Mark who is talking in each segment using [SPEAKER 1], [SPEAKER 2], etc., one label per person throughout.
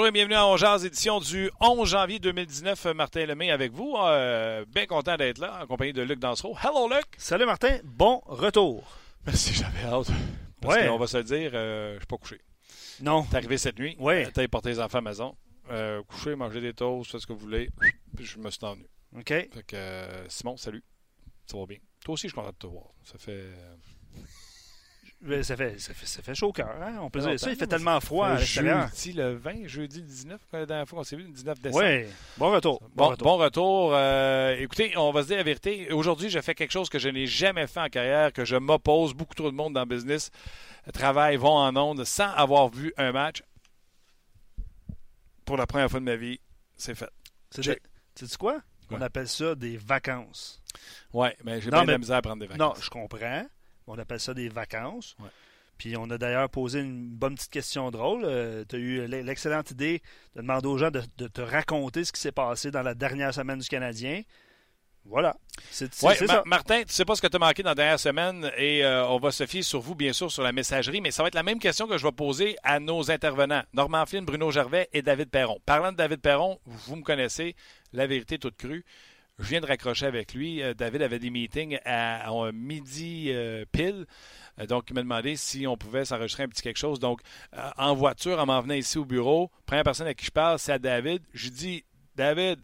[SPEAKER 1] Bonjour et bienvenue à Ongears, édition du 11 janvier 2019. Martin Lemay avec vous. Euh, bien content d'être là, en compagnie de Luc Dansereau. Hello, Luc!
[SPEAKER 2] Salut, Martin. Bon retour.
[SPEAKER 1] Merci, j'avais hâte. Parce
[SPEAKER 2] Ouais.
[SPEAKER 1] qu'on va se le dire, euh, je suis pas couché.
[SPEAKER 2] Non.
[SPEAKER 1] T'es arrivé cette nuit.
[SPEAKER 2] Ouais.
[SPEAKER 1] T'as porté les enfants à la maison. Euh, couché, manger des toasts, faites ce que vous voulez. Je me suis envenu.
[SPEAKER 2] OK.
[SPEAKER 1] Fait que, euh, Simon, salut. Ça va bien. Toi aussi, je suis content de te voir. Ça fait.
[SPEAKER 2] Ça fait, ça fait, ça fait chaud au cœur. Hein? On peut
[SPEAKER 1] Ça fait
[SPEAKER 2] dire ça. Il fait tellement froid à l'extérieur.
[SPEAKER 1] Jeudi le 20, jeudi le 19, la dernière fois qu'on s'est vu, le 19 décembre.
[SPEAKER 2] Oui. Bon retour.
[SPEAKER 1] Bon,
[SPEAKER 2] retour.
[SPEAKER 1] bon retour. Euh, écoutez, on va se dire la vérité. Aujourd'hui, j'ai fait quelque chose que je n'ai jamais fait en carrière, que je m'oppose. Beaucoup trop de monde dans le business travaille, vont en ondes sans avoir vu un match. Pour la première fois de ma vie, c'est fait.
[SPEAKER 2] C'est
[SPEAKER 1] check.
[SPEAKER 2] des- Sais-tu quoi? On appelle ça des vacances.
[SPEAKER 1] Ouais, mais j'ai
[SPEAKER 2] Non,
[SPEAKER 1] bien de la misère à prendre des
[SPEAKER 2] Non,
[SPEAKER 1] vacances.
[SPEAKER 2] je comprends. On appelle ça des vacances.
[SPEAKER 1] Ouais.
[SPEAKER 2] Puis on a d'ailleurs posé une bonne petite question drôle. tu as eu l'excellente idée de demander aux gens de, de te raconter ce qui s'est passé dans la dernière semaine du Canadien. Voilà. C'est
[SPEAKER 1] Ouais, Ma-. Martin, tu sais pas ce que tu as manqué dans la dernière semaine et euh, on va se fier sur vous, bien sûr, sur la messagerie, mais ça va être la même question que je vais poser à nos intervenants, Normand Flynn, Bruno Gervais et David Perron. Parlant de David Perron, vous me connaissez, la vérité toute crue. Je viens de raccrocher avec lui. Euh, David avait des meetings à, midi euh, pile. Euh, donc, il m'a demandé si on pouvait s'enregistrer un petit quelque chose. Donc, en voiture, en m'en venant ici au bureau, première personne à qui je parle, c'est à David. Je dis, David,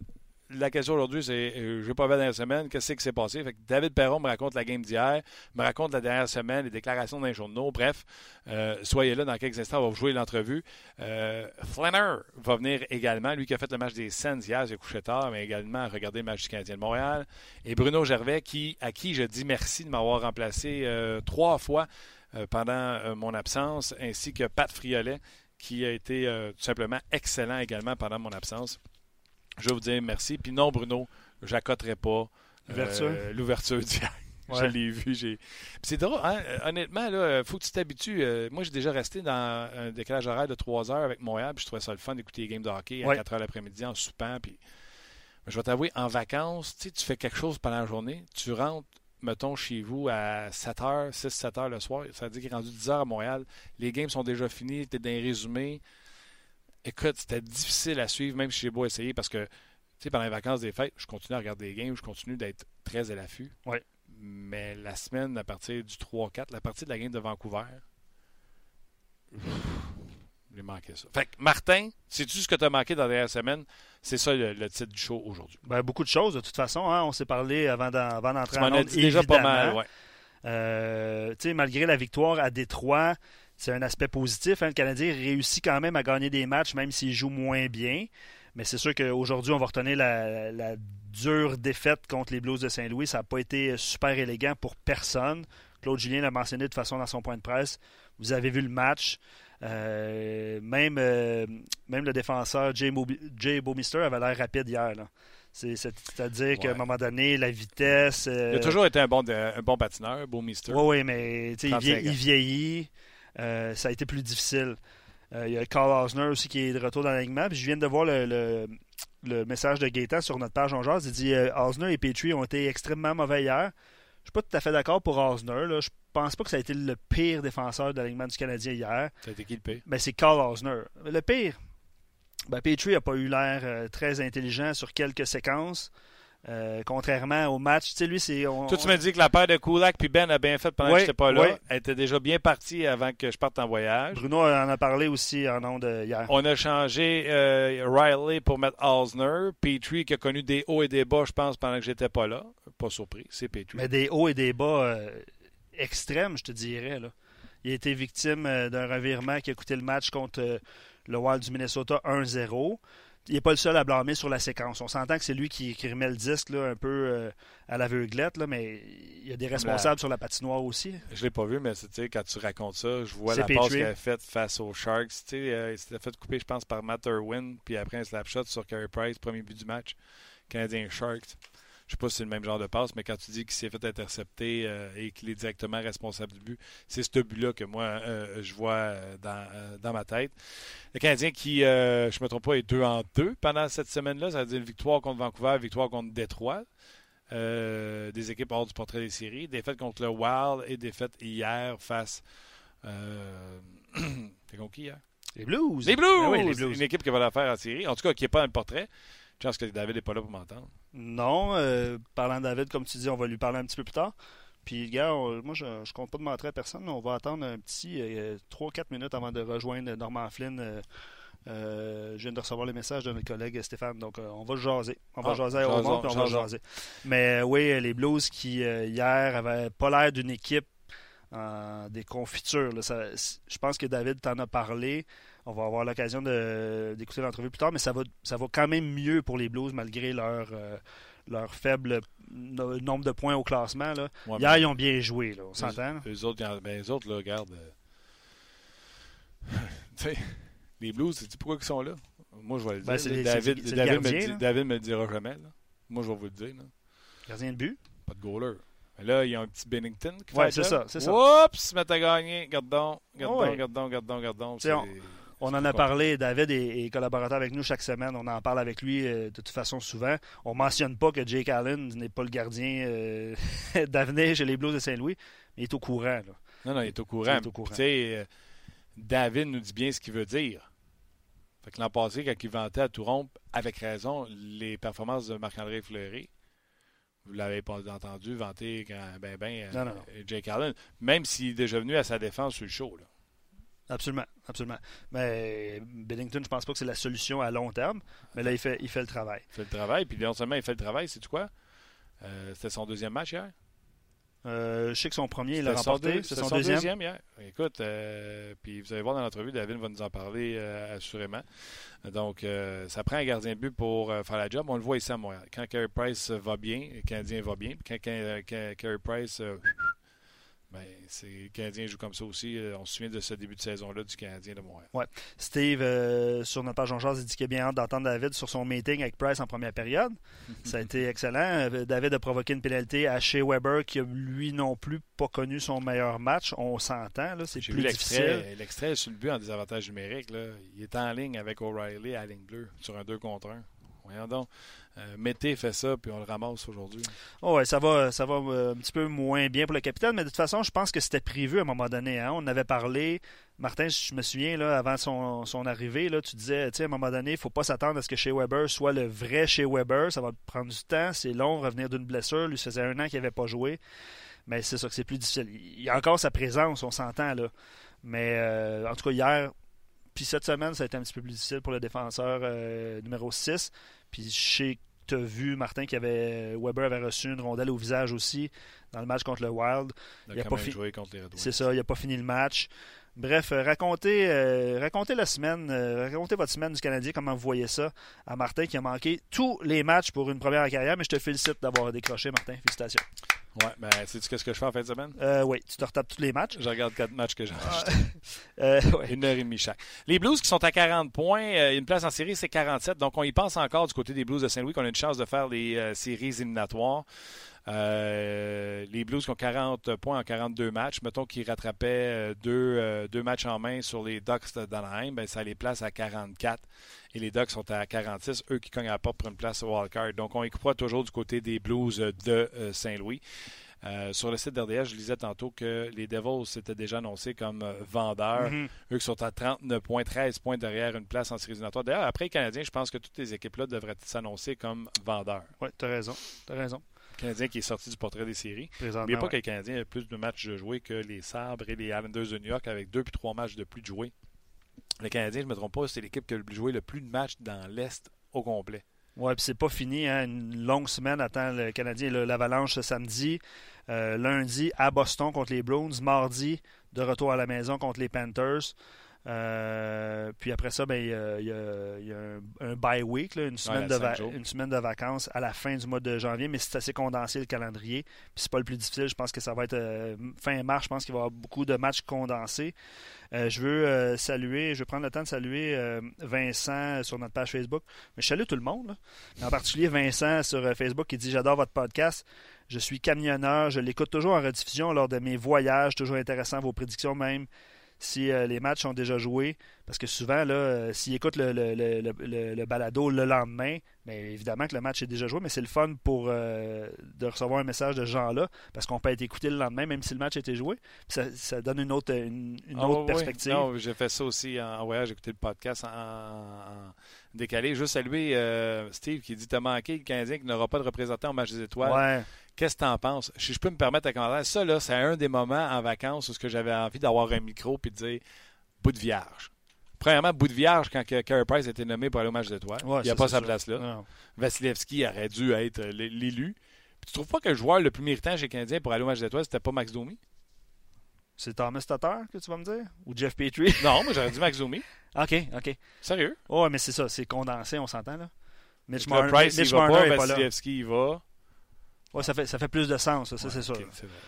[SPEAKER 1] la question aujourd'hui, c'est euh, je n'ai pas vu la dernière semaine, qu'est-ce qui s'est passé? Fait que David Perron me raconte la game d'hier, me raconte la dernière semaine, les déclarations les journaux. Bref, euh, soyez là dans quelques instants, on va vous jouer l'entrevue. Euh, Flanner va venir également, lui qui a fait le match des Sens hier, j'ai couché tard, mais également regarder le match du Canadien de Montréal. Et Bruno Gervais, qui, à qui je dis merci de m'avoir remplacé trois fois pendant mon absence, ainsi que Pat Friolet, qui a été tout simplement excellent également pendant mon absence. Je vais vous dire merci. Puis non, Bruno, j'accoterai pas
[SPEAKER 2] L'ouverture?
[SPEAKER 1] euh, l'ouverture? d'hier. Je
[SPEAKER 2] Ouais.
[SPEAKER 1] l'ai vu. J'ai... C'est drôle, hein? honnêtement, il faut que tu t'habitues. Euh, moi, j'ai déjà resté dans un décalage horaire de 3 heures avec Montréal, puis je trouvais ça le fun d'écouter les games de hockey à
[SPEAKER 2] Ouais.
[SPEAKER 1] 4 heures l'après-midi en soupant. Puis... Mais je vais t'avouer, en vacances, tu fais quelque chose pendant la journée, tu rentres, mettons, chez vous à 7 heures, 6-7 heures le soir, ça veut dire qu'il est rendu 10 heures à Montréal, les games sont déjà finis, tu es dans les résumés. Écoute, c'était difficile à suivre, même si j'ai beau essayer, parce que, tu sais, pendant les vacances des fêtes, je continue à regarder les games, je continue d'être très à l'affût.
[SPEAKER 2] Ouais.
[SPEAKER 1] Mais la semaine, à partir du 3-4, la partie de la game de Vancouver, j'ai manqué ça. Fait que, Martin, sais-tu ce que tu as manqué dans la dernière semaine? C'est ça le, le titre du show aujourd'hui.
[SPEAKER 2] Ben, beaucoup de choses, de toute façon. hein. On s'est parlé avant d'en- avant d'entrer
[SPEAKER 1] Tu m'en
[SPEAKER 2] en onde,
[SPEAKER 1] dit déjà pas mal, ouais.
[SPEAKER 2] Euh, tu sais, malgré la victoire à Détroit, c'est un aspect positif. hein. Le Canadien réussit quand même à gagner des matchs, même s'il joue moins bien. Mais c'est sûr qu'aujourd'hui, on va retenir la, la dure défaite contre les Blues de Saint-Louis. Ça n'a pas été super élégant pour personne. Claude Julien l'a mentionné de façon dans son point de presse. Vous avez vu le match. Euh, même, euh, même le défenseur Jay, Jay Bowmister avait l'air rapide hier. là. C'est-à-dire qu'à un moment donné, la vitesse. euh,
[SPEAKER 1] Il a toujours été un bon, un bon patineur, beau mister.
[SPEAKER 2] oui, oui, mais il,
[SPEAKER 1] 35
[SPEAKER 2] vie- il
[SPEAKER 1] ans.
[SPEAKER 2] vieillit. Euh, ça a été plus difficile. Euh, il y a Carl Osner aussi qui est de retour dans l'alignement. Puis je viens de voir le, le- le message de Gaétan sur notre page en jazz. Il dit euh, Osner et Petrie ont été extrêmement mauvais hier. Je suis pas tout à fait d'accord pour Osner. Là. Je pense pas que ça a été le pire défenseur de l'alignement du Canadien hier.
[SPEAKER 1] Ça a été qui le pire?
[SPEAKER 2] Mais c'est Carl Osner. Le pire, ben, Petrie n'a pas eu l'air euh, très intelligent sur quelques séquences. Euh, contrairement au match, tu sais, lui, c'est. on-
[SPEAKER 1] Toi, tu m'as dit que la paire de Kulak puis Ben a bien fait pendant
[SPEAKER 2] Oui,
[SPEAKER 1] que j'étais pas là.
[SPEAKER 2] oui.
[SPEAKER 1] Elle était déjà bien partie avant que je parte en voyage.
[SPEAKER 2] Bruno en a parlé aussi en ondes euh, hier.
[SPEAKER 1] On a changé euh, Riley pour mettre Osner. Petrie qui a connu des hauts et des bas, je pense, pendant que j'étais pas là. Pas surpris, c'est Petrie.
[SPEAKER 2] Mais des hauts et des bas euh, extrêmes, je te dirais. Là. Il a été victime d'un revirement qui a coûté le match contre le Wild du Minnesota 1-0. Il n'est pas le seul à blâmer sur la séquence. On s'entend que c'est lui qui, qui remet le disque là, un peu euh, à l'aveuglette, mais il y a des responsables sur la patinoire aussi.
[SPEAKER 1] Je l'ai pas vu, mais quand tu racontes ça, je vois la passe qu'elle a faite face aux Sharks. Euh, il s'était fait couper, je pense, par Matt Irwin, puis après un slapshot sur Carey Price, premier but du match. Canadien Sharks. Je sais pas si c'est le même genre de passe, mais quand tu dis qu'il s'est fait intercepter euh, et qu'il est directement responsable du but, c'est ce but-là que moi, euh, je vois euh, dans, euh, dans ma tête. Le Canadien qui, euh, je me trompe pas, est 2 en 2 pendant cette semaine-là. Ça veut dire une victoire contre Vancouver, victoire contre Détroit. Euh, des équipes hors du portrait des séries. Défaite contre le Wild et défaite hier face. Euh... T'es contre qui hier?
[SPEAKER 2] Les Blues.
[SPEAKER 1] Les Blues!
[SPEAKER 2] Ben oui, les Blues.
[SPEAKER 1] Une équipe qui va la faire en série. En tout cas, qui n'est pas dans le portrait. Je pense que David n'est pas là pour m'entendre.
[SPEAKER 2] Non, euh, parlant de David, comme tu dis, on va lui parler un petit peu plus tard. Puis, gars, on- moi, je, je compte pas de montrer à personne. On va attendre un petit 3-4 minutes avant de rejoindre Norman Flynn. Euh, euh, je viens de recevoir le message de notre collègue Stéphane. Donc, euh, on va jaser. On va
[SPEAKER 1] Ah,
[SPEAKER 2] jaser à Aurore, puis on va jaser. Mais euh, oui, les Blues qui, euh, hier, avaient pas l'air d'une équipe des confitures. là. Ça- je pense que David t'en a parlé. On va avoir l'occasion d'écouter l'entrevue plus tard, mais ça va, ça va quand même mieux pour les Blues malgré leur, euh, leur faible no- nombre de points au classement. Là.
[SPEAKER 1] Ouais,
[SPEAKER 2] Hier, ils ont bien joué, là, on s'entend.
[SPEAKER 1] Eux autres, ben, eux autres, là, regarde. euh, tu les Blues, sais-tu pourquoi ils sont là? Moi, je vais le dire.
[SPEAKER 2] Ben, les-
[SPEAKER 1] David, David, me
[SPEAKER 2] gardien,
[SPEAKER 1] dit-
[SPEAKER 2] là.
[SPEAKER 1] David me le dira jamais. Là. Moi, je vais vous le dire. Là.
[SPEAKER 2] Gardien de but?
[SPEAKER 1] Pas de goaler. Mais là, il y a un petit Bennington qui fait
[SPEAKER 2] Ouais, c'est ça, c'est ça.
[SPEAKER 1] Oups, mais t'as gagné. Garde donc, garde donc, garde donc, garde donc, garde donc.
[SPEAKER 2] On- en a parlé, David est, collaborateur avec nous chaque semaine. On en parle avec lui euh, de toute façon souvent. On mentionne pas que Jake Allen n'est pas le gardien euh, d'avenir chez les Blues de Saint-Louis, mais il est au courant. là.
[SPEAKER 1] Non, non, il est au courant.
[SPEAKER 2] Il est au courant.
[SPEAKER 1] Puis, Tu sais, euh, David nous dit bien ce qu'il veut dire. Fait que l'an passé, quand il vantait à tout rompre, avec raison, les performances de Marc-André Fleury, vous l'avez pas entendu vanter quand, ben, ben,
[SPEAKER 2] Non, non, non.
[SPEAKER 1] Jake Allen, même s'il est déjà venu à sa défense sur le show. Là.
[SPEAKER 2] Absolument, absolument. Mais Bennington, je pense pas que c'est la solution à long terme, mais là, il fait, il fait le travail.
[SPEAKER 1] Il fait le travail, puis non seulement il fait le travail, c'est quoi? Euh, C'était son deuxième match hier?
[SPEAKER 2] Euh, je sais que son premier, il l'a remporté. C'est
[SPEAKER 1] c'était
[SPEAKER 2] son, deuxième.
[SPEAKER 1] hier. Écoute, euh, puis vous allez voir dans l'entrevue, David va nous en parler euh, assurément. Donc, ça prend un gardien de but pour faire la job. On le voit ici à Montréal. Quand Carey Price va bien, le Canadien va bien. Puis quand, quand- quand Carey Price, euh, ben, c'est, le Canadien joue comme ça aussi. Euh, On se souvient de ce début de saison-là du Canadien de Montréal.
[SPEAKER 2] Steve, euh, sur notre page en il dit qu'il a bien hâte d'entendre David sur son meeting avec Price en première période. Ça a été excellent. Euh, David a provoqué une pénalité à Shea Weber qui a lui non plus pas connu son meilleur match. On s'entend, là, c'est
[SPEAKER 1] J'ai
[SPEAKER 2] plus
[SPEAKER 1] vu
[SPEAKER 2] difficile.
[SPEAKER 1] l'extrait, l'extrait sur le but en désavantage numérique. Là. Il est en ligne avec O'Reilly à la ligne bleue sur un 2 contre 1. Voyons donc. Euh, Mété fait ça, puis on le ramasse aujourd'hui.
[SPEAKER 2] Oh ouais, ça va, ça va euh, un petit peu moins bien pour le capitaine, mais de toute façon, je pense que c'était prévu à un moment donné. hein. On avait parlé. Martin, je me souviens, là, avant son, arrivée, là, tu disais, à un moment donné, il ne faut pas s'attendre à ce que Shea Weber soit le vrai Shea Weber. Ça va prendre du temps, c'est long, revenir d'une blessure. Lui, ça faisait un an qu'il n'avait pas joué. Mais c'est ça que c'est plus difficile. Il a encore sa présence, on s'entend, là. Mais euh, en tout cas, hier, puis cette semaine, ça a été un petit peu plus difficile pour le défenseur numéro 6. Puis je sais que tu as vu, Martin, qu'il avait, Weber avait reçu une rondelle au visage aussi dans le match contre le Wild.
[SPEAKER 1] Il
[SPEAKER 2] Il a pas. C'est ça, il n'a pas fini le match. Bref, euh, racontez, euh, racontez la semaine, euh, racontez votre semaine du Canadien, comment vous voyez ça à Martin qui a manqué tous les matchs pour une première carrière, mais je te félicite d'avoir décroché, Martin. Félicitations.
[SPEAKER 1] Ouais, ben, sais-tu qu'est-ce que je fais en fin de semaine?
[SPEAKER 2] Euh, oui, tu te retapes tous les matchs.
[SPEAKER 1] Je regarde quatre matchs que j'ai achetés.
[SPEAKER 2] Ouais.
[SPEAKER 1] Une heure et demie chaque. Les Blues qui sont à 40 points, une place en série, c'est 47. Donc, on y pense encore du côté des Blues de Saint-Louis qu'on a une chance de faire les séries éliminatoires. Euh, les Blues qui ont 40 points en 42 matchs, mettons qu'ils rattrapaient euh, deux, euh, deux matchs en main sur les Ducks d'Anaheim, ben, ça les place à 44. Et les Ducks sont à 46, eux qui cognent à la porte pour une place au wildcard. Donc, on y croit toujours du côté des Blues de Saint-Louis. Euh, sur le site d'RDS, je lisais tantôt que les Devils s'étaient déjà annoncés comme vendeurs.
[SPEAKER 2] Mhm.
[SPEAKER 1] Eux qui sont à 39 points, 13 points derrière une place en séries éliminatoires. D'ailleurs, après les Canadiens, je pense que toutes les équipes-là devraient s'annoncer comme vendeurs.
[SPEAKER 2] Oui, tu as raison. Tu raison.
[SPEAKER 1] Le Canadien qui est sorti du portrait des séries. N'oubliez pas
[SPEAKER 2] ouais.
[SPEAKER 1] que les Canadiens ont plus de matchs de jouer que les Sabres et les Islanders de New York avec deux puis trois matchs de plus de jouer. Les Canadiens, je ne me trompe pas, c'est l'équipe qui a joué le plus de matchs dans l'Est au complet.
[SPEAKER 2] Ouais, puis c'est pas fini. Hein. Une longue semaine attend le Canadien. le- L'Avalanche ce samedi. Euh, lundi à Boston contre les Bruins. Mardi, de retour à la maison contre les Panthers. Euh, puis après ça, ben, il y a, il y a- il y a un, un bye week, là, une, semaine de une semaine vacances à la fin du mois de janvier, mais c'est assez condensé le calendrier. Puis c'est pas le plus difficile. Je pense que ça va être euh, fin mars. Je pense qu'il va y avoir beaucoup de matchs condensés. Euh, je veux saluer, je vais prendre le temps de saluer Vincent sur notre page Facebook. Mais je salue tout le monde. là. En particulier Vincent sur Facebook qui dit J'adore votre podcast. Je suis camionneur. Je l'écoute toujours en rediffusion lors de mes voyages. Toujours intéressant, vos prédictions même. Si euh, les matchs sont déjà joués, parce que souvent, là, euh, s'ils écoutent le, le- le- le- le- le balado le lendemain, bien évidemment que le match est déjà joué, mais c'est le fun pour euh, de recevoir un message de ce genre-là, parce qu'on peut être écouté le lendemain, même si le match a été joué. Ça, ça donne une autre, une, une
[SPEAKER 1] Ah,
[SPEAKER 2] autre
[SPEAKER 1] oui, oui.
[SPEAKER 2] perspective.
[SPEAKER 1] Non, j'ai fait ça aussi en, voyage, j'ai écouté le podcast en, en décalé. Juste saluer Steve qui dit T'as manqué le Canadien qui n'aura pas de représentant au match des étoiles.
[SPEAKER 2] Ouais.
[SPEAKER 1] Qu'est-ce que tu en penses? Si je peux me permettre un commentaire, ça, là, c'est un des moments en vacances où ce que j'avais envie d'avoir un micro et de dire bout de vierge. Premièrement, bout de vierge quand Carey Price a été nommé pour aller au match d'étoiles.
[SPEAKER 2] Ouais,
[SPEAKER 1] il n'y a pas sa
[SPEAKER 2] sûr.
[SPEAKER 1] place là. Vasilevski aurait dû être euh, l'élu. Puis tu trouves pas que le joueur le plus méritant chez les Canadiens pour aller au match d'étoiles, c'était pas Max Domi?
[SPEAKER 2] C'est Thomas Tatar que tu vas me dire? Ou Jeff Petrie?
[SPEAKER 1] Non, moi j'aurais dit Max Domi.
[SPEAKER 2] Ok, ok.
[SPEAKER 1] Sérieux?
[SPEAKER 2] Ouais, mais c'est ça, c'est condensé, on s'entend là. Mitch, Mar-
[SPEAKER 1] Price,
[SPEAKER 2] Mitch
[SPEAKER 1] il va
[SPEAKER 2] Marner
[SPEAKER 1] pas,
[SPEAKER 2] est pas là.
[SPEAKER 1] Vasilevski, il va.
[SPEAKER 2] Ouais, ça, fait, ça fait plus de sens, ça, ça, c'est sûr.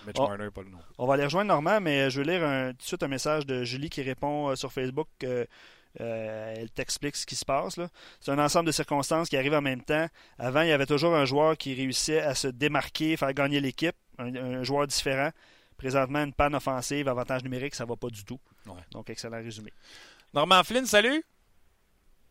[SPEAKER 1] Mitch. Marner, pas le nom.
[SPEAKER 2] On va aller rejoindre Normand, mais je vais lire un- tout de suite un message de Julie qui répond euh, sur Facebook. euh, euh, elle t'explique ce qui se passe. C'est un ensemble de circonstances qui arrivent en même temps. Avant, il y avait toujours un joueur qui réussissait à se démarquer, faire gagner l'équipe, un, un joueur différent. Présentement, une panne offensive, avantage numérique, ça va pas du tout.
[SPEAKER 1] Ouais.
[SPEAKER 2] Donc, excellent résumé.
[SPEAKER 1] Normand Flynn, salut!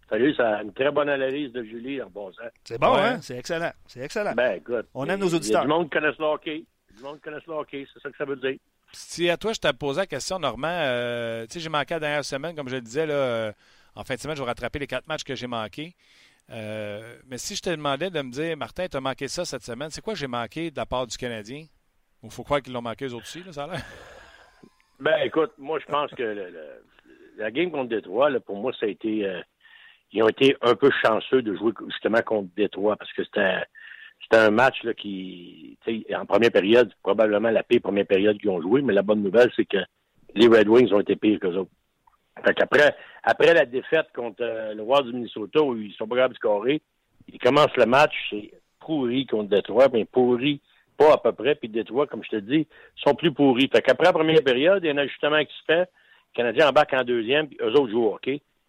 [SPEAKER 3] Salut, ça une très bonne analyse de Julie en bon sens.
[SPEAKER 2] C'est bon,
[SPEAKER 1] Ouais.
[SPEAKER 2] hein? C'est excellent. C'est excellent.
[SPEAKER 3] Ben, écoute.
[SPEAKER 2] On aime nos auditeurs.
[SPEAKER 3] du monde connaisse le hockey. Du monde connaisse le hockey, c'est ça que ça veut dire.
[SPEAKER 1] Si à toi, je t'ai posé la question, Normand, euh, tu sais, j'ai manqué la dernière semaine, comme je le disais, là, euh, en fin de semaine, je vais rattraper les quatre matchs que j'ai manqués. Euh, mais si je te demandais de me dire, Martin, tu as manqué ça cette semaine, c'est quoi que j'ai manqué de la part du Canadien? Il faut croire qu'ils l'ont manqué eux autres aussi, là, ça a l'air?
[SPEAKER 3] Ben, écoute, moi, je pense que le- le- la game contre Détroit, là, pour moi, ça a été. Ils ont été un peu chanceux de jouer justement contre Détroit parce que c'était c'était un match là, qui, en première période, probablement la pire première période qu'ils ont joué, mais la bonne nouvelle, c'est que les Red Wings ont été pires qu'eux autres. Fait qu'après, après la défaite contre euh, le Wild du Minnesota, où ils sont pas capables de ils commencent le match, c'est pourri contre Détroit, mais pourri pas à peu près, puis Détroit, comme je te dis, sont plus pourris. Fait qu'après la première période, il y a un ajustement qui se fait, le Canadien embarque en deuxième, puis eux autres jouent au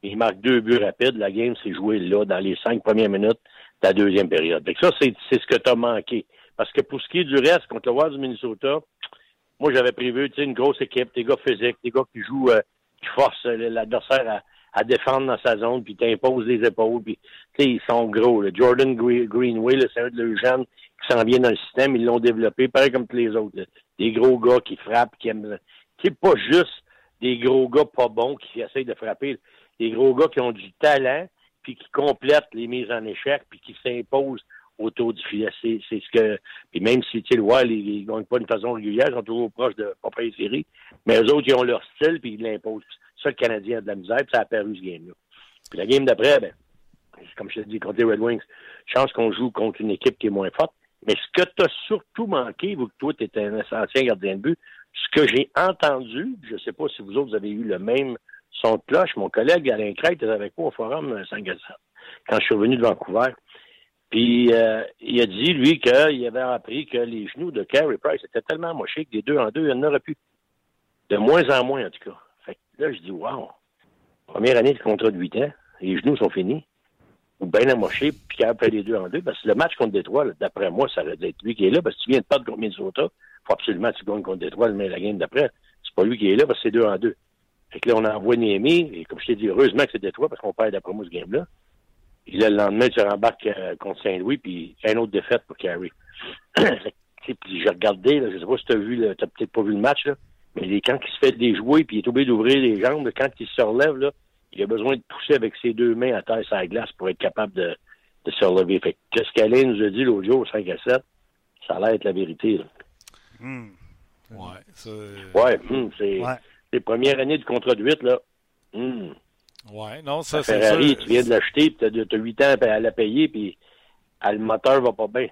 [SPEAKER 3] ils marquent deux buts rapides. La game s'est jouée là, dans les cinq premières minutes de la deuxième période. Que ça, c'est ce que tu as manqué. Parce que pour ce qui est du reste, contre le Wild du Minnesota, moi, j'avais prévu une grosse équipe, des gars physiques, des gars qui jouent, euh, qui forcent l'adversaire à, à défendre dans sa zone, puis t'imposent les épaules, puis ils sont gros. là. Jordan Gre- Greenway, c'est un de leurs jeunes qui s'en vient dans le système, ils l'ont développé, pareil comme tous les autres. là. Des gros gars qui frappent, qui aiment. Qui est pas juste des gros gars pas bons qui essayent de frapper. Des gros gars qui ont du talent, puis qui complètent les mises en échec, puis qui s'imposent autour du filet. C'est c'est ce que. Puis même si tu sais, le Wild, ils, ils gagnent pas d'une façon régulière, ils sont toujours proches de pas près série. Mais eux autres, ils ont leur style, puis ils l'imposent. Ça, le Canadien a de la misère, puis ça a perdu ce game-là. Puis la game d'après, ben, comme je te dis, contre les Red Wings, chance qu'on joue contre une équipe qui est moins forte. Mais ce que tu as surtout manqué, vu que toi, tu es un ancien gardien de but, ce que j'ai entendu, je ne sais pas si vous autres vous avez eu le même son cloche, mon collègue Alain Crête était avec moi au forum 5 quand je suis revenu de Vancouver. Puis euh, il a dit, lui, qu'il avait appris que les genoux de Carey Price étaient tellement mochés que des deux en deux, il n'y en aurait plus. De moins en moins, en tout cas. Fait que là, je dis, wow, première année de contrat de 8 ans, les genoux sont finis ou bien amoché, puis qu'il a fait les deux en deux. Parce que le match contre Détroit, d'après moi, ça aurait dû être lui qui est là, parce que tu viens de perdre contre Minnesota. faut absolument que tu gagnes contre Détroit, mais la game d'après, c'est pas lui qui est là, parce que c'est deux en deux. Fait que là, on envoie Némi, et comme je t'ai dit, heureusement que c'est Détroit, parce qu'on perd d'après moi ce game-là. Et là, le lendemain, tu rembarques euh, contre Saint-Louis, puis une autre défaite pour Carey. puis j'ai regardé, là, je sais pas si tu as vu, tu peut-être pas vu le match, là, mais les, quand il se fait déjouer, puis il est obligé d'ouvrir les jambes, quand il se relève, là, il a besoin de pousser avec ses deux mains à terre sur la glace pour être capable de, de se relever. Fait que ce qu'Alain nous a dit l'audio au 5 à 7, ça a l'air être la vérité. Là.
[SPEAKER 1] Hmm. Ouais, ça...
[SPEAKER 3] ouais hmm, c'est ouais. Les premières années du contrat de 8, là.
[SPEAKER 1] Hmm. Ouais, non, ça,
[SPEAKER 3] c'est Ferrari, tu viens de l'acheter, puis tu as, 8 ans à la payer, puis le moteur va pas bien.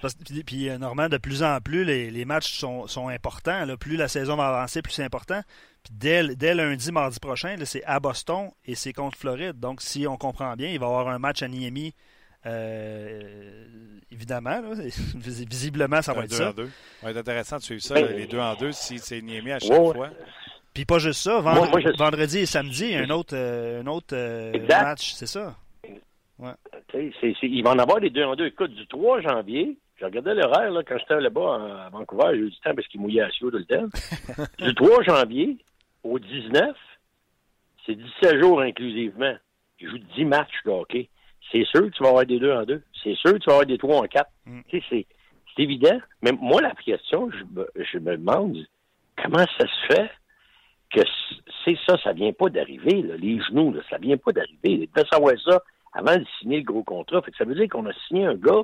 [SPEAKER 2] Parce, puis, puis euh, Normand, de plus en plus, les, les matchs sont, sont importants. Là. Plus la saison va avancer, plus c'est important. Puis dès, dès lundi, mardi prochain, c'est à Boston et c'est contre Floride. Donc, si on comprend bien, il va y avoir un match à Miami. Euh, évidemment, là, visiblement, ça va être ça.
[SPEAKER 1] Ça va être intéressant de suivre ça, les deux en deux, si c'est Niemi à chaque fois.
[SPEAKER 2] Puis pas juste ça, vendredi, et samedi, un autre, euh, un autre match, c'est ça.
[SPEAKER 3] Ouais. il va en avoir les deux en deux. Écoute, du 3 janvier, je regardais l'horaire quand j'étais là-bas à Vancouver, j'ai eu du temps parce qu'il mouillait à Sio tout le temps. du 3 janvier au 19, c'est 17 jours inclusivement. Il joue 10 matchs de hockey. C'est sûr que tu vas avoir des deux en deux. C'est sûr que tu vas avoir des trois en quatre. Mm. Tu sais, c'est, évident. Mais moi, la question, je je me demande comment ça se fait que c'est ça, ça vient pas d'arriver, les genoux, là, ça vient pas d'arriver. Il devait savoir ça avant de signer le gros contrat. Fait que ça veut dire qu'on a signé un gars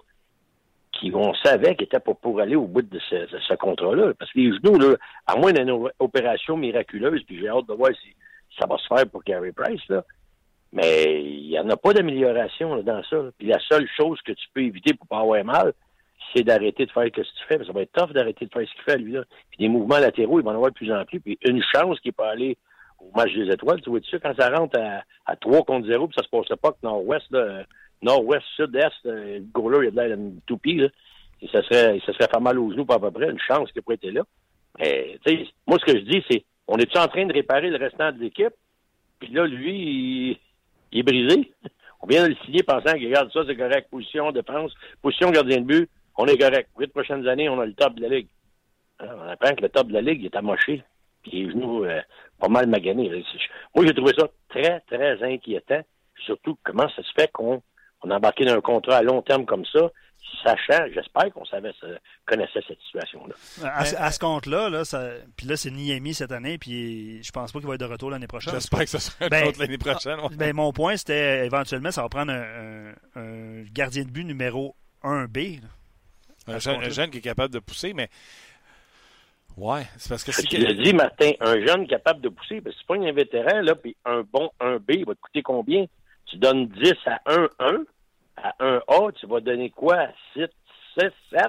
[SPEAKER 3] qui, on savait qu'il était pas pour aller au bout de ce, ce contrat-là. Parce que les genoux, là, à moins d'une opération miraculeuse, puis j'ai hâte de voir si ça va se faire pour Gary Price, là. Mais il n'y en a pas d'amélioration dans ça. Puis la seule chose que tu peux éviter pour pas avoir mal, c'est d'arrêter de faire ce que tu fais. Ça va être tough d'arrêter de faire ce qu'il fait, lui. Là. Puis des mouvements latéraux, il va en avoir de plus en plus. Puis une chance qu'il peut aller au match des étoiles. Tu vois ça, quand ça rentre à, à 3 contre 0, puis ça se passe pas que nord-ouest, nord-ouest, sud-est, le goaler, il a de l'air toupie, là. Et ça serait, ça serait fait mal aux genoux, pas à peu près. Une chance qu'il pas été là. Mais, tu sais, moi, ce que je dis, c'est, on est-tu en train de réparer le restant de l'équipe? Puis là, lui, il, est brisé. On vient de le signer pensant que, regarde, ça, c'est correct. Position, défense, position, gardien de but, on est correct. Huit prochaines années, on a le top de la Ligue. Alors, on apprend que le top de la Ligue est amoché. Puis les genoux, euh, pas mal magané. Moi, j'ai trouvé ça très, très inquiétant. Surtout, comment ça se fait qu'on on a embarqué dans un contrat à long terme comme ça, sachant, j'espère qu'on savait, connaissait cette situation-là.
[SPEAKER 2] À, ce compte-là, là, puis là, c'est Niemi cette année, puis je pense pas qu'il va être de retour l'année prochaine.
[SPEAKER 1] J'espère que ce sera ben, l'année prochaine.
[SPEAKER 2] Ben, mon point, c'était éventuellement, ça va prendre un, gardien de but numéro 1B.
[SPEAKER 1] Un, jeune, qui est capable de pousser, mais Ouais, c'est parce que c'est.
[SPEAKER 3] Tu l'as dit, Martin, un jeune capable de pousser, parce que c'est pas un vétéran, là, puis un bon 1B, il va te coûter combien? Tu donnes 10 à 1-1, à 1A, tu vas donner quoi? 6, 6, 7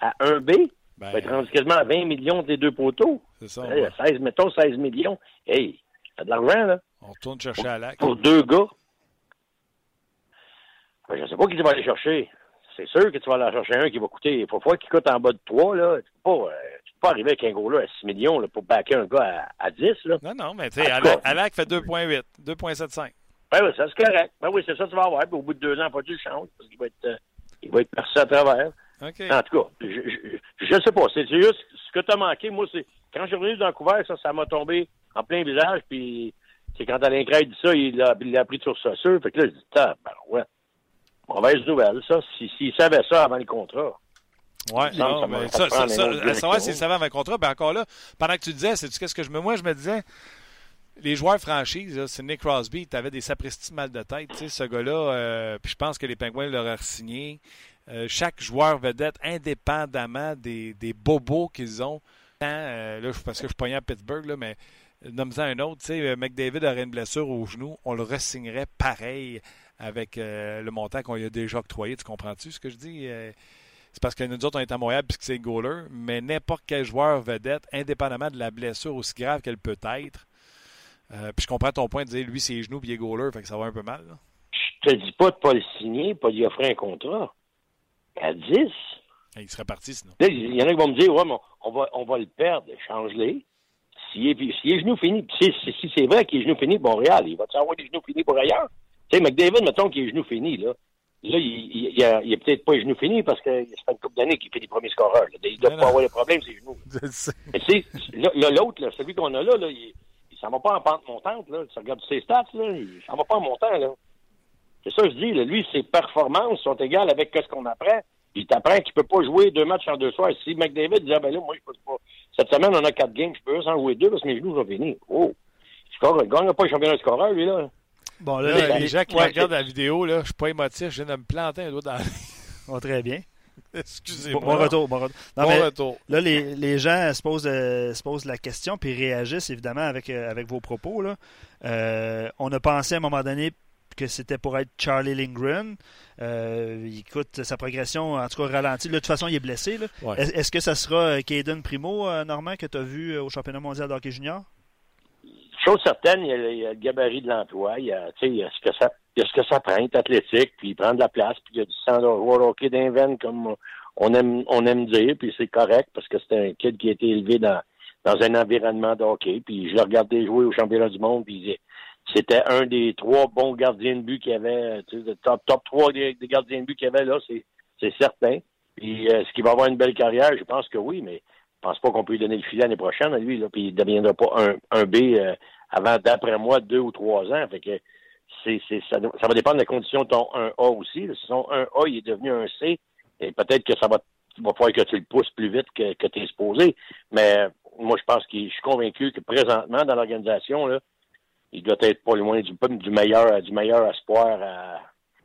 [SPEAKER 3] à 1B? Ben, tu vas être rendu quasiment à 20 millions des deux poteaux.
[SPEAKER 1] C'est ça.
[SPEAKER 3] 16, mettons 16 millions. Hey, t'as de l'argent, là.
[SPEAKER 1] On retourne chercher à l'acte.
[SPEAKER 3] Pour deux gars. Ben, je ne sais pas qui tu vas aller chercher. C'est sûr que tu vas aller chercher un qui va coûter. Il faut qu'il coûte en bas de 3, là. Tu peux pas, euh, pas arriver avec un gros-là à 6 millions là, pour backer un gars à, 10. Là.
[SPEAKER 1] Non, non, mais tu sais, Alak fait 2,8, 2,75.
[SPEAKER 3] Ben oui, ça c'est correct. Ben oui, c'est ça que tu vas avoir. Puis au bout de deux ans, pas tu le changes parce qu'il va être, euh, il va être percé à travers.
[SPEAKER 1] Okay.
[SPEAKER 3] En tout cas, je ne sais pas. C'est juste ce que tu as manqué. Moi, c'est quand je suis revenu de Vancouver, ça, ça m'a tombé en plein visage. Puis c'est quand Alain Craig dit ça, il l'a pris sur sa sûr. Fait que là, je dis, ben ouais. Mauvaise nouvelle, ça. S'il si, savait ça avant le contrat.
[SPEAKER 1] Oui, non, mais ça, ça, ça, savoir s'il savait avant le contrat, ben encore là, pendant que tu disais, c'est qu'est-ce que je me. Moi, je me disais, les joueurs franchises, c'est Nick Crosby, tu avais des sapristi mal de tête, tu sais, ce gars-là, euh, puis je pense que les Penguins l'auraient signé. Euh, chaque joueur vedette, indépendamment des, des bobos qu'ils ont, euh, là, parce que je suis à Pittsburgh, là, mais nomme-en un autre, tu sais, McDavid aurait une blessure au genou, on le resignerait pareil avec le montant qu'on lui a déjà octroyé, tu comprends-tu ce que je dis? c'est parce que nous autres, on est à Montréal puisque c'est goaler, mais n'importe quel joueur vedette, indépendamment de la blessure aussi grave qu'elle peut être, euh, puis je comprends ton point de dire, lui, c'est genoux puis il est goaler, fait que ça va un peu mal. Là.
[SPEAKER 3] Je te dis pas de pas le signer, pas lui offrir un contrat. À 10.
[SPEAKER 1] il serait parti sinon.
[SPEAKER 3] il y en a qui vont me dire, ouais, mais on va, on va le perdre, change-les. Est, si est genou fini, si, si c'est vrai qu'il est genou fini Montréal, il va-tu avoir des genoux finis pour ailleurs? Tu sais, McDavid, mettons qu'il est genou fini, là. Là, il, il, a, il a peut-être pas les genoux finis parce que ça fait une couple d'années qu'il fait les premiers scoreurs. Il doit pas avoir les problèmes, ses genoux. Mais tu sais, l'autre, celui qu'on a là, là il, ça va pas en pente montante. Là. Tu regardes ses stats, là, il, ça va pas en montant. Là. C'est ça que je dis. Là. Lui, ses performances sont égales avec ce qu'on apprend. Puis t'apprends qu'il peut pas jouer deux matchs en deux soirs. Si McDavid disait, ben là, moi, je peux pas. Cette semaine, on a quatre games, je peux juste en jouer deux parce que mes genoux sont finis. Oh! Il gagne pas le championnat de scoreur, lui, là.
[SPEAKER 1] Bon, là, les, gens qui regardent la vidéo, là, je suis pas émotif, je viens de me planter un doigt dans
[SPEAKER 2] oh, Très bien.
[SPEAKER 1] Excusez-moi.
[SPEAKER 2] Bon, retour. Bon,
[SPEAKER 1] retour.
[SPEAKER 2] Là, les, les gens se posent, euh, se posent, la question puis réagissent évidemment avec, euh, avec vos propos. Là. Euh, on a pensé à un moment donné que c'était pour être Charlie Lindgren. écoute, sa progression, en tout cas, ralentie. de toute façon, il est blessé. Est-ce que ça sera Caden Primo, Normand, que tu as vu au championnat mondial de hockey junior?
[SPEAKER 3] Chose certaine, il y, a, le gabarit de l'emploi. Il y a, il y a ce que ça, il y a ce que ça prend, est athlétique, puis il prend de la place, puis il y a du sang de Hockey d'inven, comme on aime, on aime dire, puis c'est correct parce que c'est un kid qui a été élevé dans, dans un environnement de hockey. Puis je l'ai regardé jouer au championnat du monde, puis c'était un des trois bons gardiens de but qu'il y avait, tu sais, top, top 3 des, gardiens de but qu'il y avait là, c'est, certain. Puis est-ce qu'il va avoir une belle carrière? Je pense que oui, mais je pense pas qu'on peut lui donner le filet l'année prochaine à lui, là, puis il ne deviendra pas un, un B euh, avant, d'après moi, deux ou trois ans. Fait que ça, ça, va dépendre de la condition de ton 1A aussi. Si son 1A il est devenu un C, et peut-être que ça va, va falloir que tu le pousses plus vite que, que tu es supposé. Mais moi, je pense que je suis convaincu que présentement, dans l'organisation, là, il doit être pas loin du, du meilleur du meilleur espoir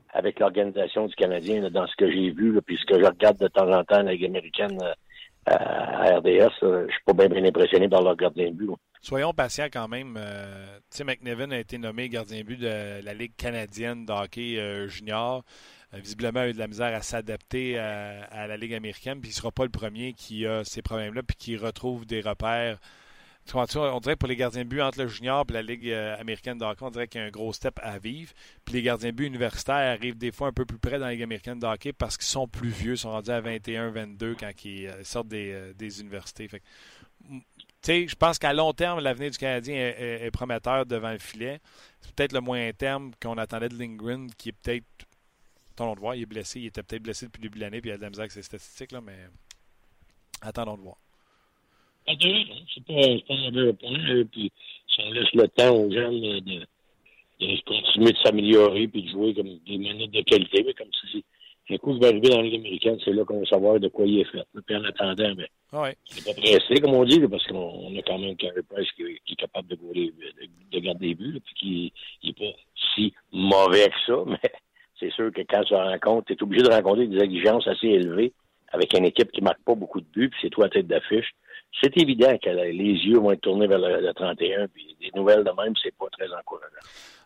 [SPEAKER 3] avec l'organisation du Canadien dans ce que j'ai vu, là, puis ce que je regarde de temps en temps la Ligue américaine à RDS. je suis pas bien, impressionné par leur gardien de but.
[SPEAKER 1] Soyons patients quand même. Euh, sais, McNevin a été nommé gardien de but de la Ligue canadienne de hockey euh, junior. Euh, visiblement, a eu de la misère à s'adapter à, la Ligue américaine, puis il ne sera pas le premier qui a ces problèmes-là, puis qui retrouve des repères. On dirait pour les gardiens de but entre le junior et la Ligue euh, américaine de hockey, on dirait qu'il y a un gros step à vivre. Puis les gardiens de but universitaires arrivent des fois un peu plus près dans la Ligue américaine de hockey parce qu'ils sont plus vieux, sont rendus à 21, 22 quand ils euh, sortent des, universités. je pense qu'à long terme, l'avenir du Canadien est, prometteur devant le filet. C'est peut-être le moyen terme qu'on attendait de Lindgren, qui est peut-être Attendons de voir. Il est blessé. Il était peut-être blessé depuis le début de l'année, puis il a de la misère avec ses statistiques, là, mais attendons de voir.
[SPEAKER 3] C'est pas, pas un point. Puis si on laisse le temps aux jeunes de, de continuer de s'améliorer puis de jouer comme des minutes de qualité, mais comme si un coup, il va arriver dans la Ligue américaine, c'est là qu'on va savoir de quoi il est fait. Puis en attendant, mais
[SPEAKER 1] ah ouais.
[SPEAKER 3] c'est pas pressé, comme on dit, parce qu'on a quand même Carey Price qui, est capable de, de, de, garder des buts, puis qui n'est pas si mauvais que ça, mais c'est sûr que quand tu rencontres, tu es obligé de rencontrer des exigences assez élevées avec une équipe qui marque pas beaucoup de buts, puis c'est toi à tête d'affiche. C'est évident que les yeux vont être tournés vers le, 31, puis des nouvelles de même, c'est pas très encourageant.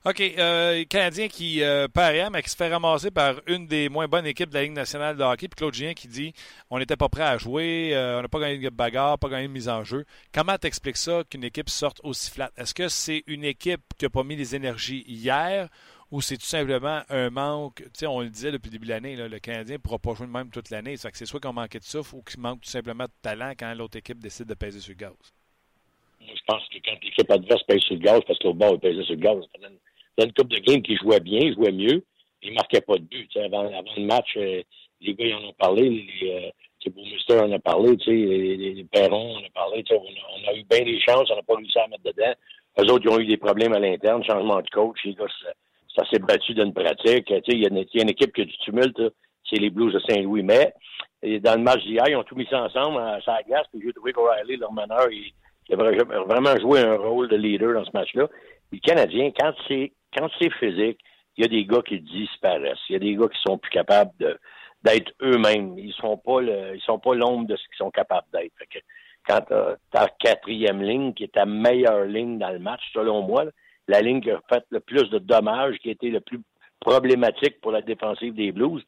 [SPEAKER 1] OK. Euh, Canadien qui euh, perd mais qui se fait ramasser par une des moins bonnes équipes de la Ligue nationale de hockey. Puis Claude Gien qui dit on n'était pas prêt à jouer, euh, on n'a pas gagné de bagarre, pas gagné de mise en jeu. Comment t'expliques ça qu'une équipe sorte aussi flat? Est-ce que c'est une équipe qui n'a pas mis les énergies hier ou c'est tout simplement un manque, tu sais, on le disait depuis le début de l'année, le Canadien ne pourra pas jouer de même toute l'année. que c'est soit qu'on manquait de souffle ou qu'il manque tout simplement de talent quand l'autre équipe décide de peser sur le gaz.
[SPEAKER 3] Moi, je pense que quand l'équipe adverse pèse sur le gaz, parce que l'autre bord, il pesait sur le gaz, dans une coupe de game qui jouait bien, jouait mieux, il ne marquait pas de but. Avant, le match, euh, les gars ils en ont parlé, les, euh, en a parlé, les, les, les Perrons en a parlé, on a, on a, eu bien des chances, on n'a pas réussi à mettre dedans. Eux autres, ils ont eu des problèmes à l'interne, changement de coach, les gars, ça s'est battu d'une pratique. Il y, a une équipe qui a du tumulte, c'est les Blues de Saint-Louis. Mais dans le match d'hier, ils ont tout mis ça ensemble à la glace, puis j'ai trouvé leur meneur, il, il, a vraiment joué un rôle de leader dans ce match-là. Les Canadiens, quand c'est physique, il y a des gars qui disparaissent. Il y a des gars qui sont plus capables d'être eux-mêmes. Ils sont sont pas l'ombre de ce qu'ils sont capables d'être. Quand ta quatrième ligne, qui est ta meilleure ligne dans le match, selon moi, la ligne qui a fait le plus de dommages, qui a été le plus problématique pour la défensive des Blues,